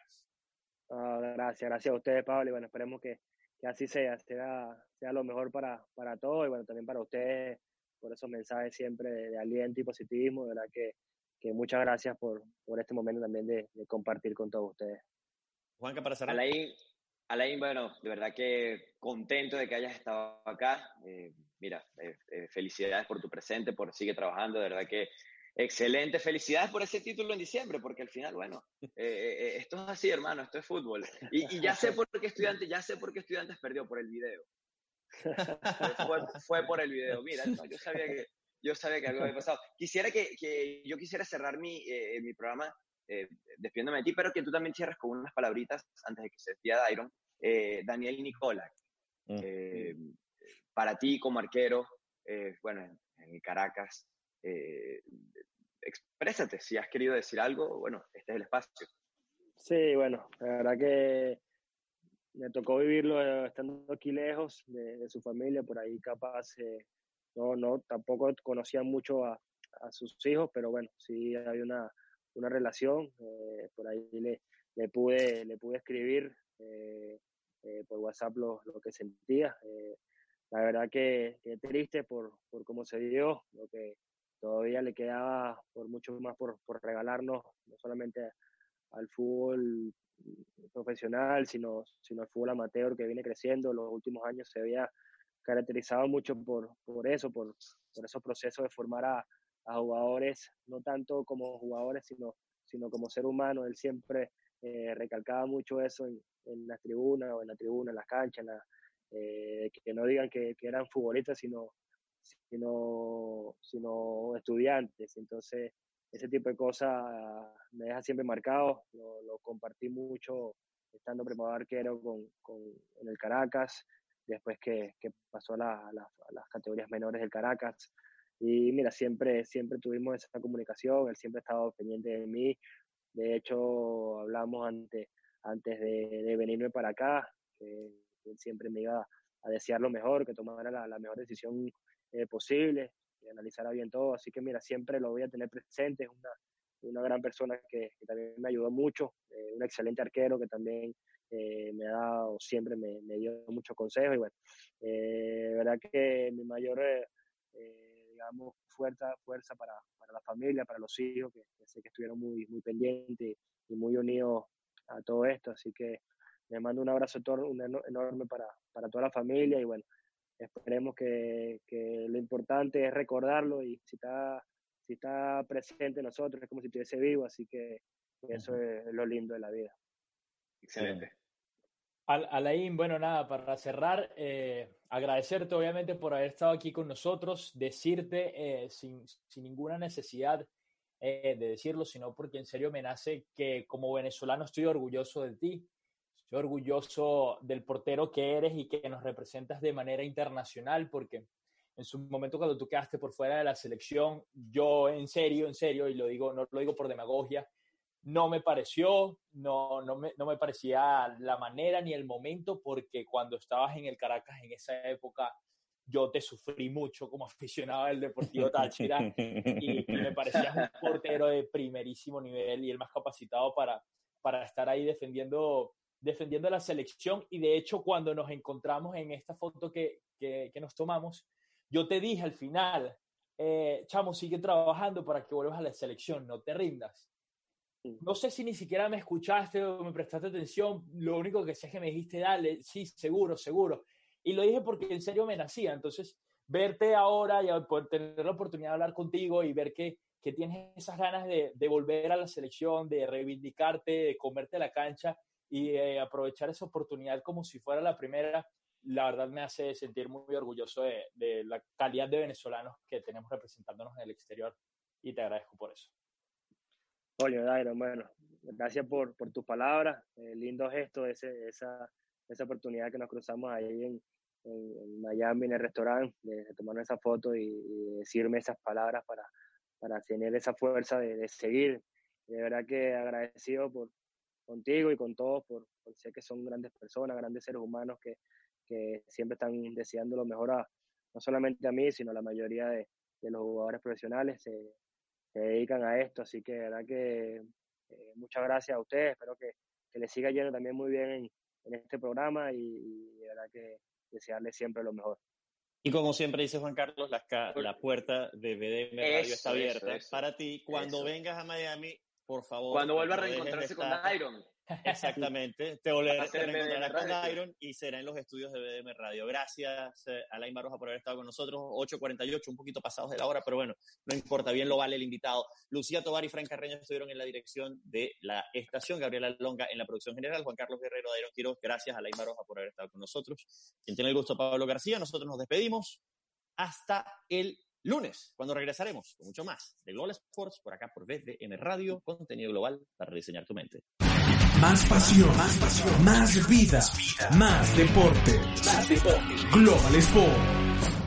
gracias, gracias a ustedes, Pablo, y bueno, esperemos que, que así sea, sea, sea lo mejor para, para todos y bueno, también para ustedes, por esos mensajes siempre de, de aliento y positivismo, de verdad que que muchas gracias por, por este momento también de, compartir con todos ustedes. Juanca, para cerrar. Alain, Alain, bueno, de verdad que contento de que hayas estado acá. Eh, mira, eh, eh, felicidades por tu presente, por sigue trabajando, de verdad que excelente. Felicidades por ese título en diciembre, porque al final, bueno, esto es así, hermano, esto es fútbol. Y, y, ya sé por qué estudiantes, ya sé por qué estudiantes perdió por el video. Fue, fue por el video. Mira, yo sabía que yo sabía que algo había pasado. Quisiera que, que yo quisiera cerrar mi, eh, mi programa eh, despidiéndome de ti, pero que tú también cierres con unas palabritas antes de que se despida Dairon. Eh, Daniel Nicolak, mm. eh, para ti como arquero, bueno, en, Caracas, exprésate, si has querido decir algo, bueno, este es el espacio. Sí, bueno, la verdad que me tocó vivirlo estando aquí lejos de, su familia, por ahí capaz no, no, tampoco conocía mucho a, sus hijos, pero bueno, sí había una, una relación, eh, por ahí le, le, pude, le pude escribir eh, eh, por WhatsApp lo, lo que sentía. la verdad que, que, triste por, por cómo se dio, lo que todavía le quedaba por mucho más por, por regalarnos, no solamente al fútbol profesional, sino, sino al fútbol amateur que viene creciendo. Los últimos años se había caracterizado mucho por, por eso, por, por esos procesos de formar a, a, jugadores, no tanto como jugadores, sino, sino como ser humano. Él siempre eh, recalcaba mucho eso en, en las tribunas o en la tribuna, en las canchas, eh, que no digan que, que, eran futbolistas, sino, sino, sino estudiantes. Entonces, ese tipo de cosas me deja siempre marcado. Lo, lo compartí mucho estando preparado arquero con, con, en el Caracas después que, que pasó a, la, las categorías menores del Caracas. Y mira, siempre, siempre tuvimos esa comunicación, él siempre ha estado pendiente de mí. De hecho, hablamos antes, antes de, de venirme para acá, que él siempre me iba a desear lo mejor, que tomara la, la mejor decisión eh, que analizara bien todo. Así que mira, siempre lo voy a tener presente. Es una, una gran persona que, que también me ayudó mucho, eh, un excelente arquero que también eh, me ha dado, siempre me, me dio muchos consejos y bueno, eh, verdad que mi mayor, eh, digamos, fuerza, fuerza para, para, la familia, para los hijos, que, sé que estuvieron muy, muy pendientes y muy unidos a todo esto, así que les mando un abrazo enorme para, para toda la familia y bueno, esperemos que, que lo importante es recordarlo y si está, si está presente en nosotros es como si estuviese vivo, así que eso es lo lindo de la vida. Excelente. Alain, bueno, nada, para cerrar, eh, agradecerte obviamente por haber estado aquí con nosotros, decirte eh, sin, sin, ninguna necesidad eh, de decirlo, sino porque en serio me nace que como venezolano estoy orgulloso de ti, orgulloso del portero que eres y que nos representas de manera internacional, porque en su momento cuando tú quedaste por fuera de la selección, yo en serio, en serio, y lo digo, no lo digo por demagogia, no me pareció, no, no, me, no me parecía la manera ni el momento, porque cuando estabas en el Caracas en esa época, yo te sufrí mucho como [laughs] aficionado del Deportivo Táchira y, me parecías un portero de primerísimo nivel y el más capacitado para, para estar ahí defendiendo, defendiendo la selección. Y de hecho, cuando nos encontramos en esta foto que, que, que nos tomamos, yo te dije al final, eh, chamo, sigue trabajando para que vuelvas a la selección, no te rindas. No sé si ni siquiera me escuchaste o me prestaste atención, lo único que sé es que me dijiste, dale, sí, seguro, seguro. Y lo dije porque en serio me nacía, entonces verte ahora y poder tener la oportunidad de hablar contigo y ver que, que tienes esas ganas de, de, volver a la selección, de reivindicarte, de comerte la cancha y eh, aprovechar esa oportunidad como si fuera la primera, la verdad me hace sentir muy orgulloso de, de la calidad de venezolanos que tenemos representándonos en el exterior y te agradezco por eso. Coño, Dairon, bueno, gracias por, por tus palabras, eh, lindo gesto, ese, esa, esa oportunidad que nos cruzamos ahí en, en, Miami, en el restaurante, de, de tomar esa foto y, y, decirme esas palabras para, para tener esa fuerza de, de seguir. De verdad que agradecido por contigo y con todos, por, por sé que son grandes personas, grandes seres humanos que, que siempre están deseando lo mejor a, no solamente a mí, sino a la mayoría de, de los jugadores profesionales se, se, dedican a esto. Así que verdad que eh, muchas gracias a ustedes, espero que, que les siga yendo también muy bien en, en este programa y, y de verdad que desearle siempre lo mejor. Y como siempre dice Juan Carlos, la, la puerta de BDM Radio eso, está abierta eso, eso, para ti. Cuando vengas a Miami, por favor. Cuando vuelva a reencontrarse con Iron. [laughs] Exactamente, te, volverás, te reencontrarás con Iron y será en los estudios de BDM Radio. Gracias, eh, Alain Baroja, por haber estado con nosotros. 8.48, un poquito pasados de la hora, pero bueno, no importa, bien lo vale el invitado. Lucía Tobar y Frank Carreño estuvieron en la dirección de la estación, Gabriela Longa en la producción general, Juan Carlos Guerrero de Iron Quiroz. Gracias, Alain Baroja, por haber estado con nosotros. Quien tiene el gusto, Pablo García. Nosotros nos despedimos hasta el lunes, cuando regresaremos con mucho más de Global Sports por acá por BDM Radio, contenido global para rediseñar tu mente. Más pasión, más pasión, más vida, más deporte. Más deporte. Global Sports.